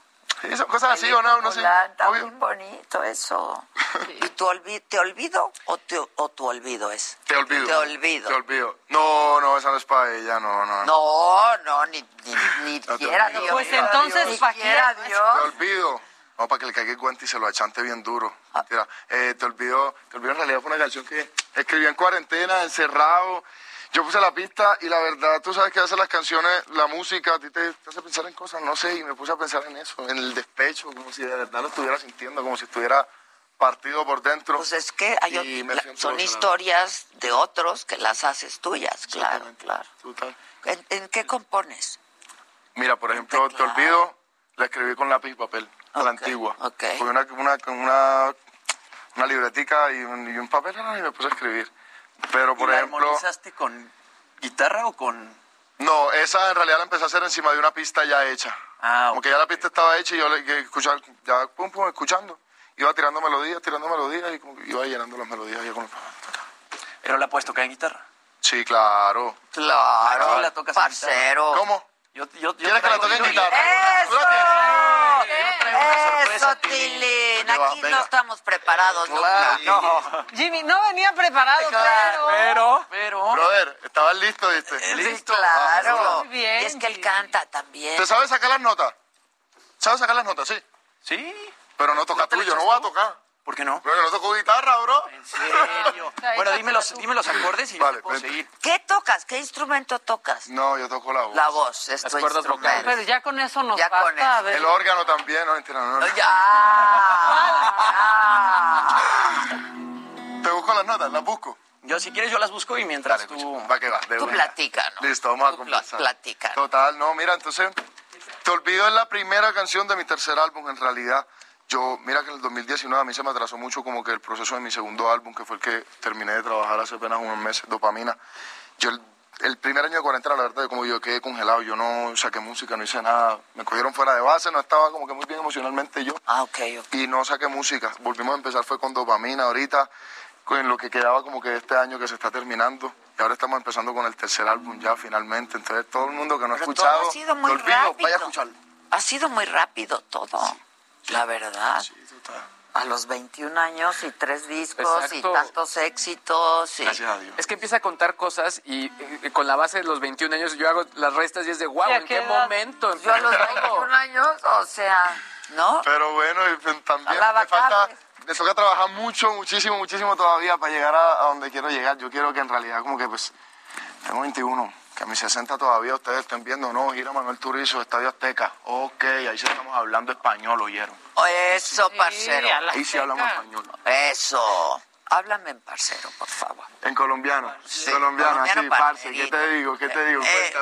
Sí, son cosas así o no, no sé. Está Obvio. muy bonito eso. ¿Y tu olvi- te olvido o, te, o tu olvido es? Te olvido. Te olvido. Te olvido. No, no, esa no es para ella, no, no. No, no, ni, ni, ni No te quiera. Dios. Pues entonces, ni ¿pa' qué? quiera Te Dios. olvido. No, para que le caiga el guante y se lo achante bien duro. Mentira. Eh, te olvido, te olvido en realidad fue una canción que escribí en cuarentena, encerrado. Yo puse la pista y la verdad, tú sabes que hacer las canciones, la música, a ti te, te hace pensar en cosas, no sé, y me puse a pensar en eso, en el despecho, como si de verdad lo estuviera sintiendo, como si estuviera partido por dentro. Pues es que hay la- son historias de otros que las haces tuyas, claro, claro. Total. ¿En, en qué compones? Mira, por ejemplo, Te olvido, la escribí con lápiz y papel, a la antigua. Fue una, una, una, una libretica y un, y un papel y me puse a escribir. Pero, por ¿Y la ejemplo... armonizaste con guitarra o con...? No, esa en realidad la empecé a hacer encima de una pista ya hecha. Ah, Como que ya la pista estaba hecha y yo le que escuchar, ya pum pum, escuchando. Iba tirando melodías, tirando melodías y como que iba llenando las melodías ya con Pero la puedes tocar en guitarra. Sí, claro. Claro, Aquí la tocas en parcero. guitarra. ¿Cómo? Yo, yo, yo ¿Quieres que la toque en guitarra? ¿Tú la tienes? Eso, Tilín. Aquí venga. no estamos preparados Claro. nunca. No. Jimmy, no venía preparado, Claro. pero... Pero... Brother, estabas listo, ¿viste? Sí, claro. Muy bien, Y es que él canta también. ¿Te sabes sacar las notas? ¿Sabes sacar las notas? Sí. Sí. Pero no toca te le tú, yo no voy a tocar. ¿Por qué no? Pero yo no toco guitarra, bro. En serio. [laughs] bueno, dime los, dime los acordes y yo Vale, te puedo vente. seguir. ¿Qué tocas? ¿Qué instrumento tocas? No, yo toco la voz. La voz, es Las cuerdas vocales. Pero ya con eso nos Ya con basta. eso. A ver. El órgano también, no, mentira, no, no. Ya. Te busco las notas, las busco. Yo, si quieres, yo las busco y mientras tú... Va que va, de Tú una. platícanos. Listo, vamos a Tú pla- conversar. platícanos. Total, no, mira, entonces, Te olvido es la primera canción de mi tercer álbum, en realidad. Yo, mira que en el 2019 a mí se me atrasó mucho como que el proceso de mi segundo álbum, que fue el que terminé de trabajar hace apenas unos meses, Dopamina. Yo el, el primer año de cuarentena, la verdad, como yo quedé congelado, yo no saqué música, no hice nada, me cogieron fuera de base, no estaba como que muy bien emocionalmente yo. Ah, ok, ok. Y no saqué música, volvimos a empezar, fue con dopamina ahorita, con lo que quedaba como que este año que se está terminando. Y ahora estamos empezando con el tercer álbum ya finalmente, entonces todo el mundo que no ha escuchado, todo ha sido muy olvido, rápido. vaya a escucharlo. Ha sido muy rápido todo, la verdad. A los 21 años y tres discos y tantos éxitos. Y... Es que empieza a contar cosas y eh, con la base de los 21 años yo hago las restas y es de wow, ¿Y a ¿en qué momento? Yo a los empezó todo? 21 años, o sea, ¿no? Pero bueno, y pues, también La me falta, me toca trabajar mucho, muchísimo, muchísimo todavía para llegar a, a donde quiero llegar. Yo quiero que en realidad como que pues tengo 21, que a mis 60 todavía ustedes estén viendo, no, gira Manuel Turizo, Estadio Azteca. Ok, ahí sí estamos hablando español, ¿oyeron? Eso, parcero. Ahí sí hablamos español. Eso. Háblame en parcero, por favor. En colombiano, colombiano, colombiano sí, parce, ¿qué te digo? ¿Qué te digo? Eh.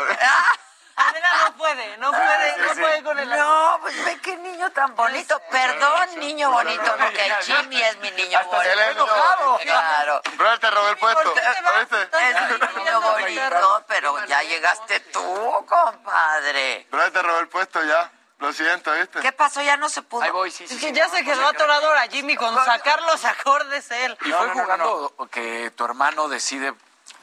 Adela no puede, no puede, no puede con el No, pues ve qué niño tan bonito. Perdón, niño bonito, porque Jimmy es mi niño bonito. enojado. Claro. Brother, te robé el puesto. Es mi niño bonito, pero ya llegaste tú, compadre. Brother, te robé el puesto ya. Lo siento, ¿viste? ¿Qué pasó? Ya no se pudo. Ahí voy, sí, Es sí. que sí. ya se quedó atorado ahora Jimmy con sacar los acordes él. ¿Y fue jugando que tu hermano decide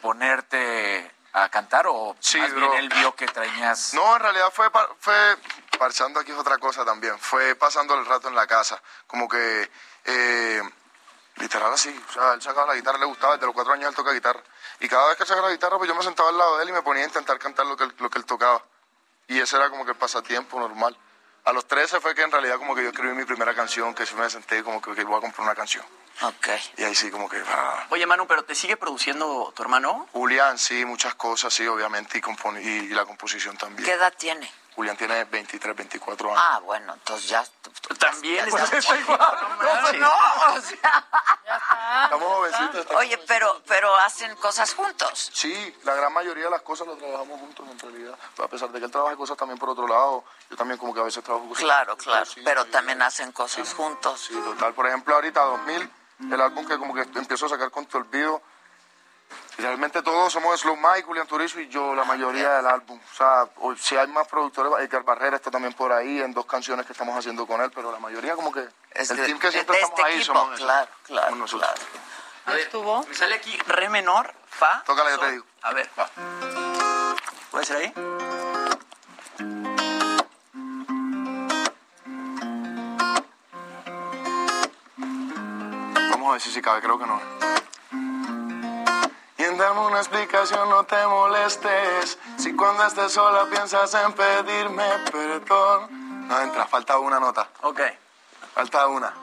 ponerte a cantar o Sí, más bro. bien él vio que traías... No, en realidad fue, pa- fue parchando aquí es otra cosa también. Fue pasando el rato en la casa. Como que, eh, literal así. O sea, él sacaba la guitarra, le gustaba, desde los cuatro años él toca guitarra. Y cada vez que sacaba la guitarra, pues yo me sentaba al lado de él y me ponía a intentar cantar lo que él, lo que él tocaba. Y ese era como que el pasatiempo normal. A los 13 fue que en realidad como que yo escribí mi primera canción, que sí me senté como que, que voy a comprar una canción. Ok. Y ahí sí como que... ah. Oye, Manu, ¿pero te sigue produciendo tu hermano? Julián, sí, muchas cosas, sí, obviamente, y, compone- y, y la composición también. ¿Qué edad tiene? Julián tiene 23, 24 años. Ah, bueno, entonces ya. También ya- igual, No, no, o sea. Estamos jovencitos. estamos Oye, pero, pero hacen cosas juntos. Sí, la gran mayoría de las cosas las trabajamos juntos en realidad. A pesar de que él trabaja cosas también por otro lado, yo también como que a veces trabajo cosas. Claro, claro. Sí, Pero sí, también hacen cosas juntos. Sí, total. Por ejemplo, ahorita 2000, el álbum que como que empiezo a sacar con tu olvido. Realmente todos somos Slow Mike, Julián Turizo y yo, la mayoría del álbum. O sea, si hay más productores, Edgar Barrera está también por ahí en dos canciones que estamos haciendo con él, pero la mayoría como que el team que de- siempre de estamos este ahí equipo, somos eso. claro, claro, Somos nosotros. A ver, ¿Estuvo? me sale aquí re menor, fa. Tócala, yo te digo. A ver, Va. ¿puede ser ahí? Vamos a ver si sí cabe, creo que no. Darme una explicación no te molestes. Si cuando estés sola piensas en pedirme perdón. No entra, falta una nota. Ok. Falta una.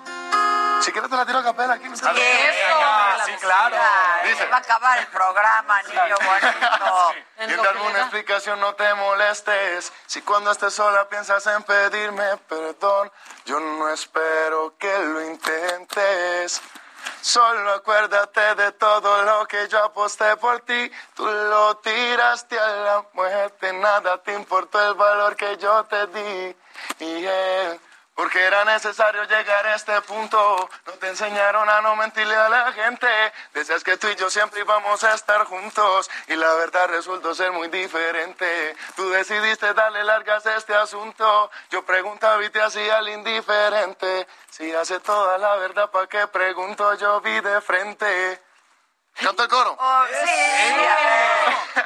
Si quieres te la tiro a capela aquí. No te- Eso. sí, claro. Dice. Va a acabar el programa, niño bonito. [laughs] Y darme una explicación no te molestes. Si cuando estés sola piensas en pedirme perdón, yo no espero que lo intentes. Solo acuérdate de todo lo que yo aposté por ti. Tú lo tiraste a la muerte, nada te importó el valor que yo te di. Y él, porque era necesario llegar a este punto. No te enseñaron a no mentirle a la gente. Decías que tú y yo siempre íbamos a estar juntos. Y la verdad resultó ser muy diferente. Tú decidiste darle largas a este asunto. Yo preguntaba y te hacía el indiferente. Si hace toda la verdad, ¿para qué pregunto? Yo vi de frente. ¿Canta el coro? Oh, sí.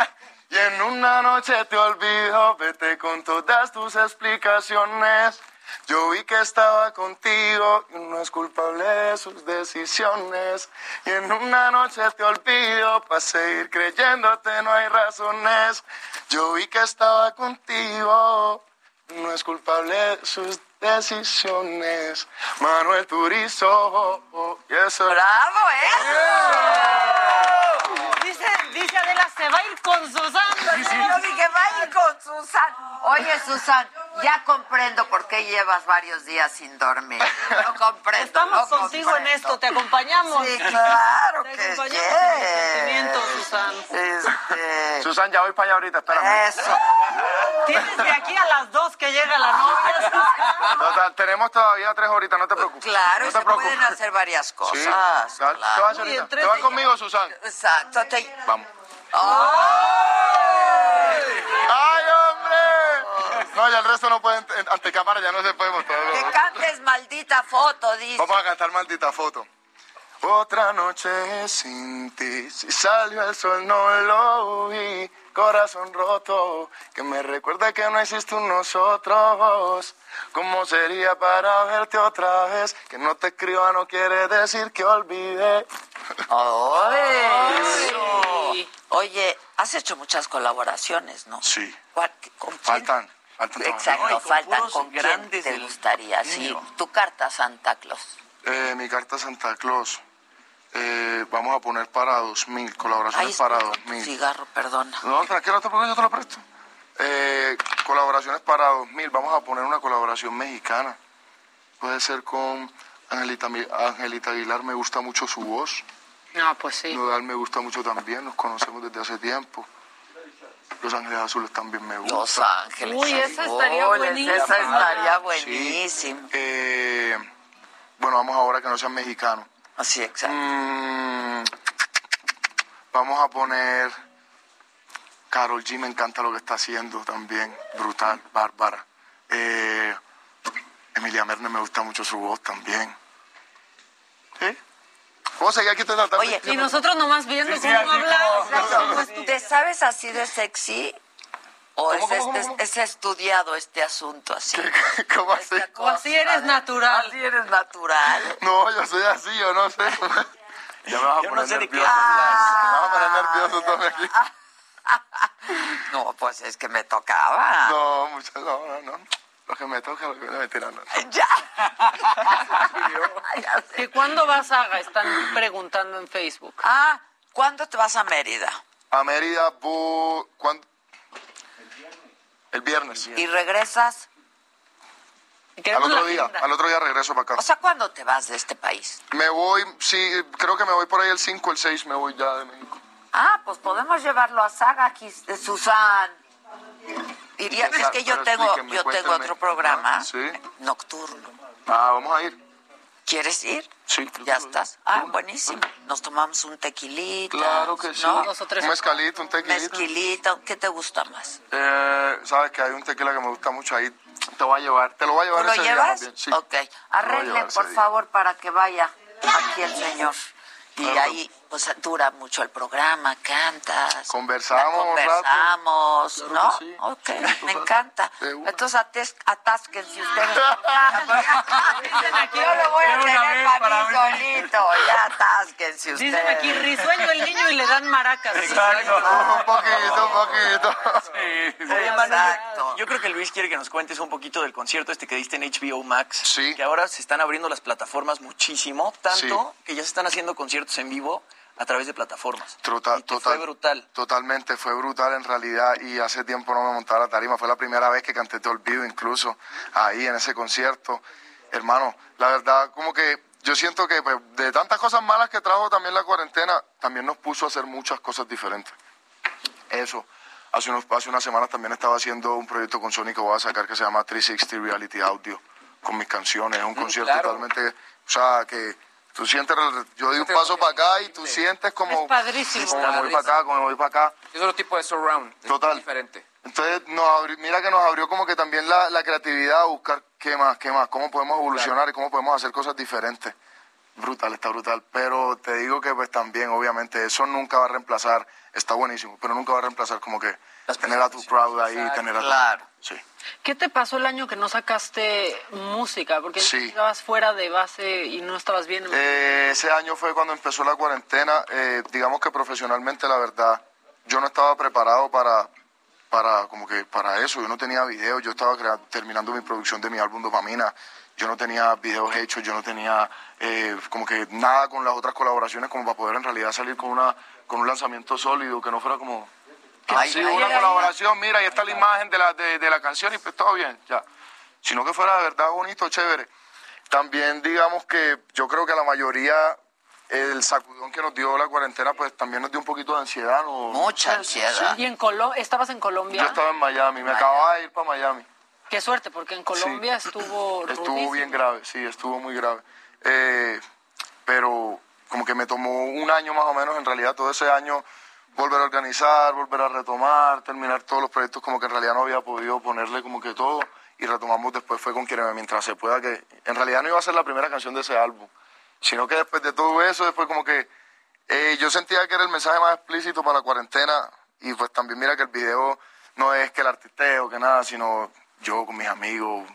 [laughs] Y en una noche te olvido, vete con todas tus explicaciones. Yo vi que estaba contigo y no es culpable de sus decisiones. Y en una noche te olvido, para seguir creyéndote no hay razones. Yo vi que estaba contigo, no es culpable de sus decisiones. Manuel Turizo, y eso. ¡Bravo, eso! Dice, dice Adela, se va a ir con Susana. Yo dije, va a ir con Susan. Oye, Susan, ya comprendo por qué llevas varios días sin dormir. Lo comprendo. Estamos lo contigo en esto, te acompañamos. Sí, claro Te que acompañamos en tus yes. sentimientos, Susan. Este, Susan, ya voy para allá ahorita, espérame. eso. Tienes de aquí a las dos que llega la novia, Susan. Total, tenemos todavía tres horitas, no te preocupes. Claro, no y se te preocupes. pueden hacer varias Sí, cosas. dale, claro. te vas ahorita. Te vas conmigo, Susan. Exacto. te- Vamos. ¡Oh! Ya el resto no puede, en- ante cámara ya no se puede mostrar. Que cantes maldita foto, dice. Vamos a cantar maldita foto. Otra noche sin ti, si salió el sol no lo vi, corazón roto, que me recuerda que no existe un nosotros. ¿Cómo sería para verte otra vez? Que no te escriba no quiere decir que olvide. Ay. Oye, has hecho muchas colaboraciones, ¿no? Sí. ¿Cuál- ¿Con quién? Faltan, faltan Exacto, faltan. ¿Con quién te gustaría? Sí, tu carta Santa Claus. Eh, mi carta Santa Claus. eh, vamos a poner para 2000, colaboraciones para espera, 2000. Cigarro, perdona. No, tranquilo, no te preocupes, yo te lo presto. Eh, colaboraciones para 2000, vamos a poner una colaboración mexicana. Puede ser con Angelita, Angelita Aguilar, me gusta mucho su voz. No, pues sí. Nodal me gusta mucho también, nos conocemos desde hace tiempo. Los Ángeles Azules también me gustan. Los Ángeles Uy, esa estaría buenísima. Esa estaría Sí. buenísima. Eh, bueno, vamos ahora que no sean mexicanos. Así, exacto. Mm, vamos a poner. Carol G me encanta lo que está haciendo también. Brutal, bárbara. Eh, Emilia Merne me gusta mucho su voz también. ¿Sí? ¿Cómo seguir aquí tratando? Oye, Y nosotros nomás viendo Sí, sí, cómo así habla. como- o sea, ¿Te sabes así de sexy? ¿O es, ¿Cómo, cómo, este- cómo? es estudiado este asunto así? ¿Cómo así? O así eres natural. Así eres natural. No, yo soy así, yo no sé. [laughs] Ya me vas a Yo no poner sé de qué nervioso. hablas. Me vas a poner nervioso todo aquí. [laughs] [laughs] No, pues es que me tocaba. No, muchas, no, no, no. Lo que me toca, lo que me tiran. No. [laughs] Ya. [laughs] ¿Que cuándo vas a Están preguntando en Facebook. Ah, ¿cuándo te vas a Mérida? A Mérida, bu- ¿cuándo? El viernes. ¿Y regresas? Al otro día, al otro día regreso para O acá. sea, ¿cuándo te vas de este país? Me voy, sí, creo que me voy por ahí el 5, el 6, me voy ya de México. Ah, pues podemos llevarlo a Saga aquí, de Susan. Iría, Pero es que yo tengo, yo tengo otro programa Ah, Sí. nocturno. Ah, vamos a ir. ¿Quieres ir? Sí. Ya estás. Ah, buenísimo. Nos tomamos un tequilita. Claro que sí. ¿no? Un mezcalito, un tequilito. Mezquilito. ¿Qué te gusta más? Eh, Sabes que hay un tequila que me gusta mucho ahí. Te voy a llevar. Te lo voy a llevar ¿Tú lo ese día llevas? bien, Sí. Ok. Arregle, por día. favor, para que vaya aquí el señor. Y Claro. ahí, pues, dura mucho el programa, cantas. Conversamos un rato. Conversamos, Claro ¿no? que sí. Ok, [laughs] me encanta. Entonces, ates- atásquense ustedes. [laughs] Dicen aquí, Yo lo voy a tener para para mí solito. Ya atásquense ustedes. Dicen aquí, risueño el niño y le dan maracas. un poquito, un poquito. Oye, Manu, Exacto. yo creo que Luis quiere que nos cuentes un poquito del concierto este que diste en HBO Max. Sí. Que ahora se están abriendo las plataformas muchísimo, tanto que ya se están haciendo conciertos en vivo a través de plataformas. Total, Y total. Fue brutal. Totalmente, fue brutal en realidad y hace tiempo no me montaba la tarima. Fue la primera vez que canté Te Olvido incluso ahí en ese concierto. Hermano, la verdad como que yo siento que pues, de tantas cosas malas que trajo también la cuarentena, también nos puso a hacer muchas cosas diferentes. Eso. Hace, unos, hace unas semanas también estaba haciendo un proyecto con Sony que voy a sacar que se llama 360 Reality Audio con mis canciones. Es un concierto claro. totalmente... O sea, que tú sientes... Yo di un paso para acá y tú sientes como... Es padrísimo. Como me voy para acá, como me voy para acá. Es otro tipo de surround. Total. Diferente. Entonces, nos mira que nos abrió como que también la, la creatividad a buscar qué más, qué más, cómo podemos evolucionar y cómo podemos hacer cosas diferentes. Brutal, está brutal. Pero te digo que pues también, obviamente, eso nunca va a reemplazar, está buenísimo, pero nunca va a reemplazar como que tener a tu crowd ahí, tener a tu... Claro. Sí. ¿Qué te pasó el año que no sacaste música? Porque Sí. estabas fuera de base y no estabas bien. Eh, ese año fue cuando empezó la cuarentena. Eh, digamos que profesionalmente, la verdad, yo no estaba preparado para, para, como que para eso. Yo no tenía videos, yo estaba terminando mi producción de mi álbum Dopamina. Yo no tenía videos hechos, yo no tenía eh, como que nada con las otras colaboraciones como para poder en realidad salir con, una, con un lanzamiento sólido, que no fuera como... Ay, sí, ay, una ay, colaboración, mira, ahí está la imagen de la, de, de la canción y pues todo bien, ya. Sino que fuera de verdad bonito, chévere. También digamos que yo creo que a la mayoría el sacudón que nos dio la cuarentena pues también nos dio un poquito de ansiedad. ¿no? Mucha Sí, ansiedad. ¿Y en Colo estabas en Colombia? Yo estaba en Miami, me acababa de ir para Miami. Qué suerte, porque en Colombia estuvo [clears throat] Estuvo rudísimo. bien grave, sí, estuvo muy grave. Eh, pero como que me tomó un año más o menos, en realidad todo ese año volver a organizar, volver a retomar, terminar todos los proyectos como que en realidad no había podido ponerle como que todo y retomamos después fue con quien mientras se pueda que en realidad no iba a ser la primera canción de ese álbum, sino que después de todo eso, después como que eh, yo sentía que era el mensaje más explícito para la cuarentena y pues también mira que el video no es que el artisteo, que nada, sino yo con mis amigos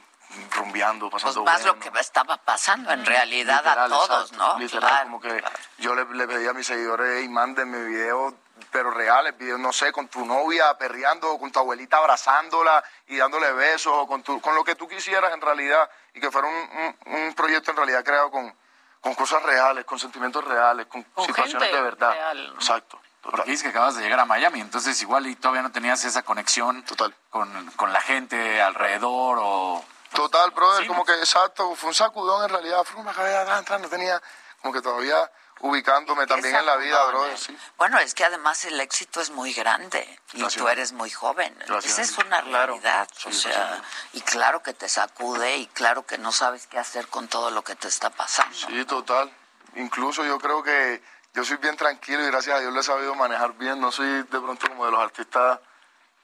rumbeando, pasando Pues más bueno. lo que estaba pasando en realidad a todos, exacto, ¿no? Literal, Claro, como que yo le, le pedí a mis seguidores, y mándenme videos, pero reales, videos, no sé, con tu novia perreando, o con tu abuelita abrazándola y dándole besos, o con, tu, con lo que tú quisieras en realidad, y que fuera un, un- un proyecto en realidad creado con, con cosas reales, con sentimientos reales, con, Con situaciones gente de verdad. real, ¿no? Exacto. Porque dices que acabas de llegar a Miami, entonces igual y todavía no tenías esa conexión Con, con la gente alrededor o... Total, brother, como que exacto, fue un sacudón en realidad, fue una cabeza no tenía, como que todavía ubicándome también en la vida, brother, sí. Bueno, es que además el éxito es muy grande y Gracias. tú eres muy joven. Gracias. Esa es una realidad. O sea, y claro que te sacude y claro que no sabes qué hacer con todo lo que te está pasando. Sí, total. Incluso yo creo que yo soy bien tranquilo y gracias a Dios lo he sabido manejar bien. No soy de pronto como de los artistas.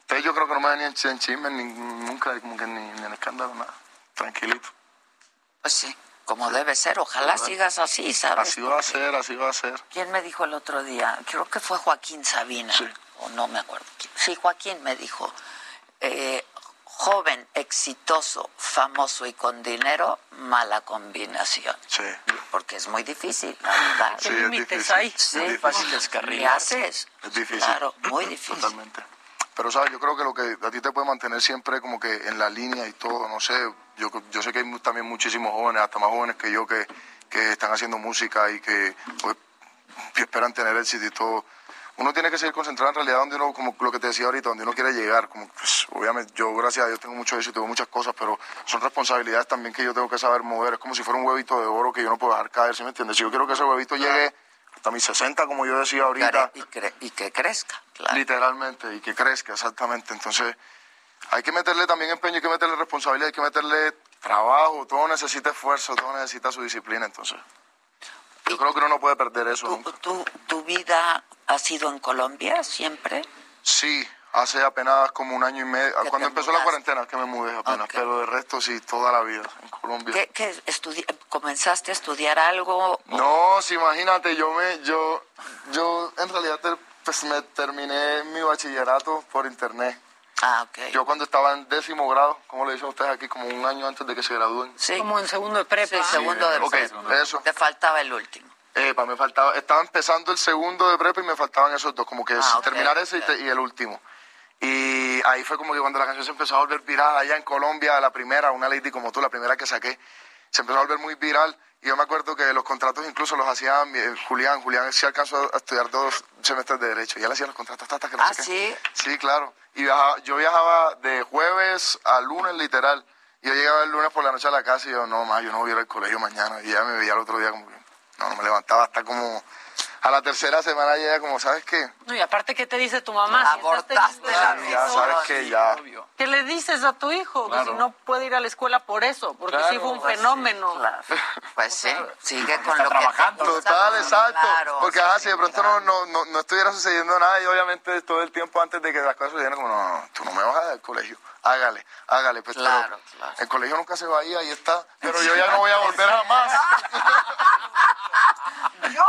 Ustedes yo creo que no me ven ni en, ch- en chismes, ni nunca, como que ni, ni en escándalo, nada. Tranquilito. Pues sí, como debe ser. Ojalá sigas así, ¿sabes? Así va a ser, así va a ser. ¿Quién me dijo el otro día? Creo que fue Joaquín Sabina. O no me acuerdo. Sí, Joaquín me dijo. eh, joven, exitoso, famoso y con dinero, mala combinación. Sí. Porque es muy difícil, la verdad. Sí, es difícil. Sí, Es pues, difícil. ¿qué haces? Es difícil. Claro, muy [laughs] difícil. Totalmente. Pero, ¿sabes? Yo creo que lo que a ti te puede mantener siempre como que en la línea y todo, no sé, yo, yo sé que hay también muchísimos jóvenes, hasta más jóvenes que yo, que, que están haciendo música y que, pues, esperan tener éxito y todo. Uno tiene que seguir concentrado en realidad donde uno, como lo que te decía ahorita, donde uno quiere llegar. Como, pues, obviamente, yo, gracias a Dios, tengo mucho éxito, tengo muchas cosas, pero son responsabilidades también que yo tengo que saber mover. Es como si fuera un huevito de oro que yo no puedo dejar caer, ¿sí me entiendes? Si yo quiero que ese huevito llegue hasta mis 60, como yo decía ahorita. Y, cre- y que crezca. Literalmente, y que crezca, exactamente. Entonces, hay que meterle también empeño, hay que meterle responsabilidad, hay que meterle trabajo, todo necesita esfuerzo, todo necesita su disciplina, entonces. Yo creo que uno no puede perder eso nunca. ¿Tu, ¿Tu vida ha sido en Colombia siempre? Sí, hace apenas como un año y medio, cuando empezó la cuarentena que me mudé apenas, pero de resto sí, toda la vida en Colombia. ¿Qué, qué estudi- ¿Comenzaste a estudiar algo? No, sí, imagínate, yo me, yo, yo en realidad ter- pues me terminé mi bachillerato por internet. Ah, ok. Yo cuando estaba en décimo grado, como le dicen ustedes aquí, como un año antes de que se gradúen. Sí. Como en segundo de prepa. Sí, segundo de Ok, prepa. eso. Te faltaba el último. Epa, me faltaba, estaba empezando el segundo de prepa y me faltaban esos dos, como que es Ah, terminar ese y, te- y el último. Y ahí fue como que cuando la canción se empezó a volver viral allá en Colombia, la primera, una lady como tú, la primera que saqué, se empezó a volver muy viral. Y yo me acuerdo que los contratos incluso los hacía eh, Julián. Julián sí alcanzó a estudiar dos semestres de Derecho. Y él hacía los contratos hasta que no Ah, sé qué. ¿sí? Sí, claro. Y viajaba- yo viajaba de jueves a lunes, literal. Y yo llegaba el lunes por la noche a la casa y yo, no, más, yo no voy a ir al colegio mañana. Y ya me veía el otro día como que, no, no me levantaba hasta como... A la tercera semana ya era como, ¿sabes qué? No, y aparte, ¿qué te dice tu mamá? Si estás teniendo Ya, sabes que ya... ¿Qué le dices a tu hijo? Que Claro. si no puede ir a la escuela por eso, porque sí Claro, fue un pues sí, fenómeno. Pues sí, sigue con Está lo trabajando. que... Total, exacto. Claro, Porque ajá, si de pronto no, no, no, no estuviera sucediendo nada y obviamente todo el tiempo antes de que las cosas sucedieran como, no, no, tú no me vas a dar del colegio. Hágale, hágale. Pues, pero Claro, claro. El colegio nunca se va a ir, ahí está. Pero yo ya [laughs] no voy a volver jamás. [laughs] Yo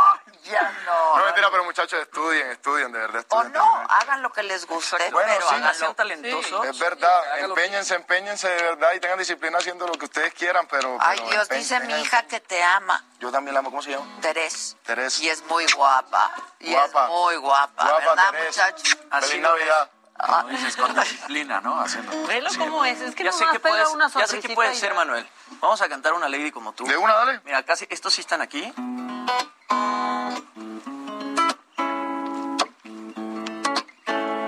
ya no. No, mentira, pero muchachos, estudien, estudien, de verdad. O Estudien, no, hagan lo que les guste, Bueno, pero sí. háganlo. talentosos. Es verdad, empeñense, empeñense de verdad y tengan disciplina haciendo lo que ustedes quieran, pero... Ay, pero Dios, dice mi hija que te ama, Yo también la amo, ¿cómo se llama? Terés. Terés. Y es muy guapa. Y Guapa. es muy guapa, Guapa, ¿verdad, Terés. muchachos? Feliz Navidad. Como dices, con disciplina, ¿no? Haciendo. Velo cómo es, es que ya no sé más que puedes, una ya sé que sonrisita puede y ser. Manuel. Vamos a cantar una lady como tú. De una, dale. Mira, casi estos sí están aquí.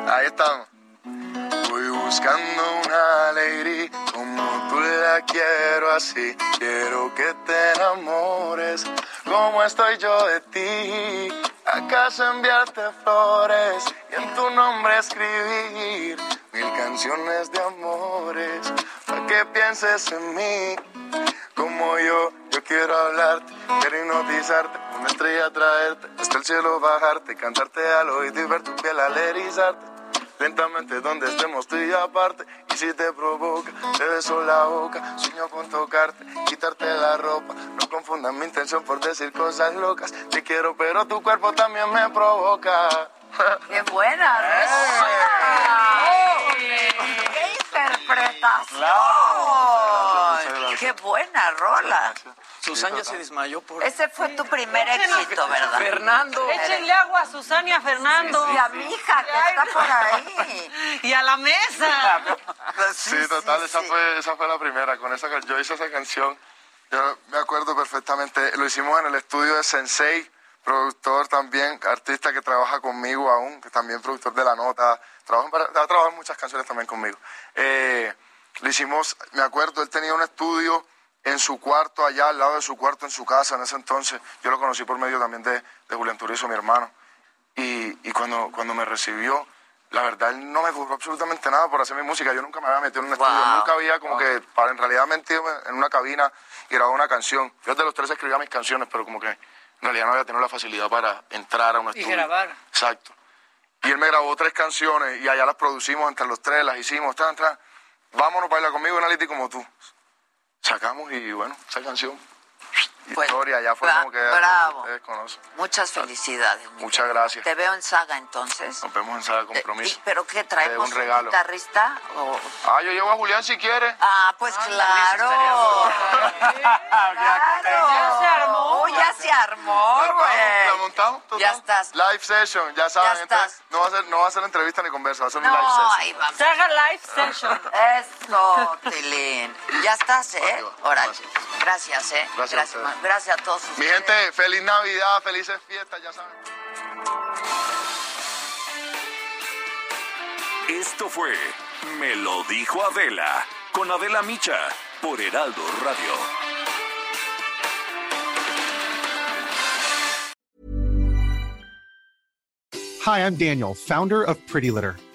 Ahí estamos. Voy buscando una lady como tú la quiero así. Quiero que te enamores como estoy yo de ti. ¿Acaso enviarte flores y en tu nombre escribir mil canciones de amores para que pienses en mí? Como yo, yo quiero hablarte, quiero hipnotizarte una estrella traerte, hasta el cielo bajarte, cantarte al oído y ver tu piel al erizarte. Lentamente donde estemos tú y aparte Y si te provoca, te beso la boca Sueño con tocarte, quitarte la ropa No confundan mi intención por decir cosas locas Te quiero pero tu cuerpo también me provoca [laughs] ¡Qué buena! ¡Qué interpretación! ¡Qué buena rola! Susana ya se desmayó por... Ese fue tu primer éxito, ¿verdad? Fernando. Échenle agua a Susana y a Fernando. Y a mi hija, que está por ahí. [laughs] Y a la mesa. Sí, total, esa, Fue, esa fue la primera. Con esa, yo hice esa canción, yo me acuerdo perfectamente. Lo hicimos en el estudio de Sensei, productor también, artista que trabaja conmigo aún, que también productor de La Nota. Trabaja, ha trabajado en muchas canciones también conmigo. Eh, lo hicimos, me acuerdo, él tenía un estudio en su cuarto, allá al lado de su cuarto, en su casa, en ese entonces. Yo lo conocí por medio también de, de Julián Turizo, mi hermano. Y, y, cuando, cuando me recibió, la verdad, él no me cobró absolutamente nada por hacer mi música. Yo nunca me había metido en un estudio, nunca había como que, para en realidad metido en una cabina y grabado una canción. Yo desde los tres escribía mis canciones, pero como que en realidad no había tenido la facilidad para entrar a un estudio. Y grabar. Exacto. Y él me grabó tres canciones y allá las producimos entre los tres, las hicimos, tran, tran. Vámonos, baila conmigo, Analiti, como tú sacamos y bueno, esa canción. Pues, historia, ya fue bra como que bravo. ustedes conocen. Muchas felicidades. Muchas gracias. Te veo en saga entonces. Nos vemos en saga compromiso. Eh, ¿Pero qué traemos? un regalo. guitarrista? O... Ah, yo llevo a Julián si quiere. Ah, pues claro. [laughs] claro. Ya se armó. Oh, ya se armó, güey. ¿La montamos? Ya estás. Live session, ya saben. Ya entonces, no va, a ser, no va a ser entrevista ni conversa, va a ser no, un live session. ahí vamos. Se haga live session. Eso, Tilín. Ya estás, ¿eh? Órale. Gracias, ¿eh? Gracias, gracias, gracias a todos. Mi gente, feliz Navidad, felices fiestas, ya saben. Esto fue Me lo dijo Adela con Adela Micha por Heraldo Radio. Hi, I'm Daniel, founder of Pretty Litter.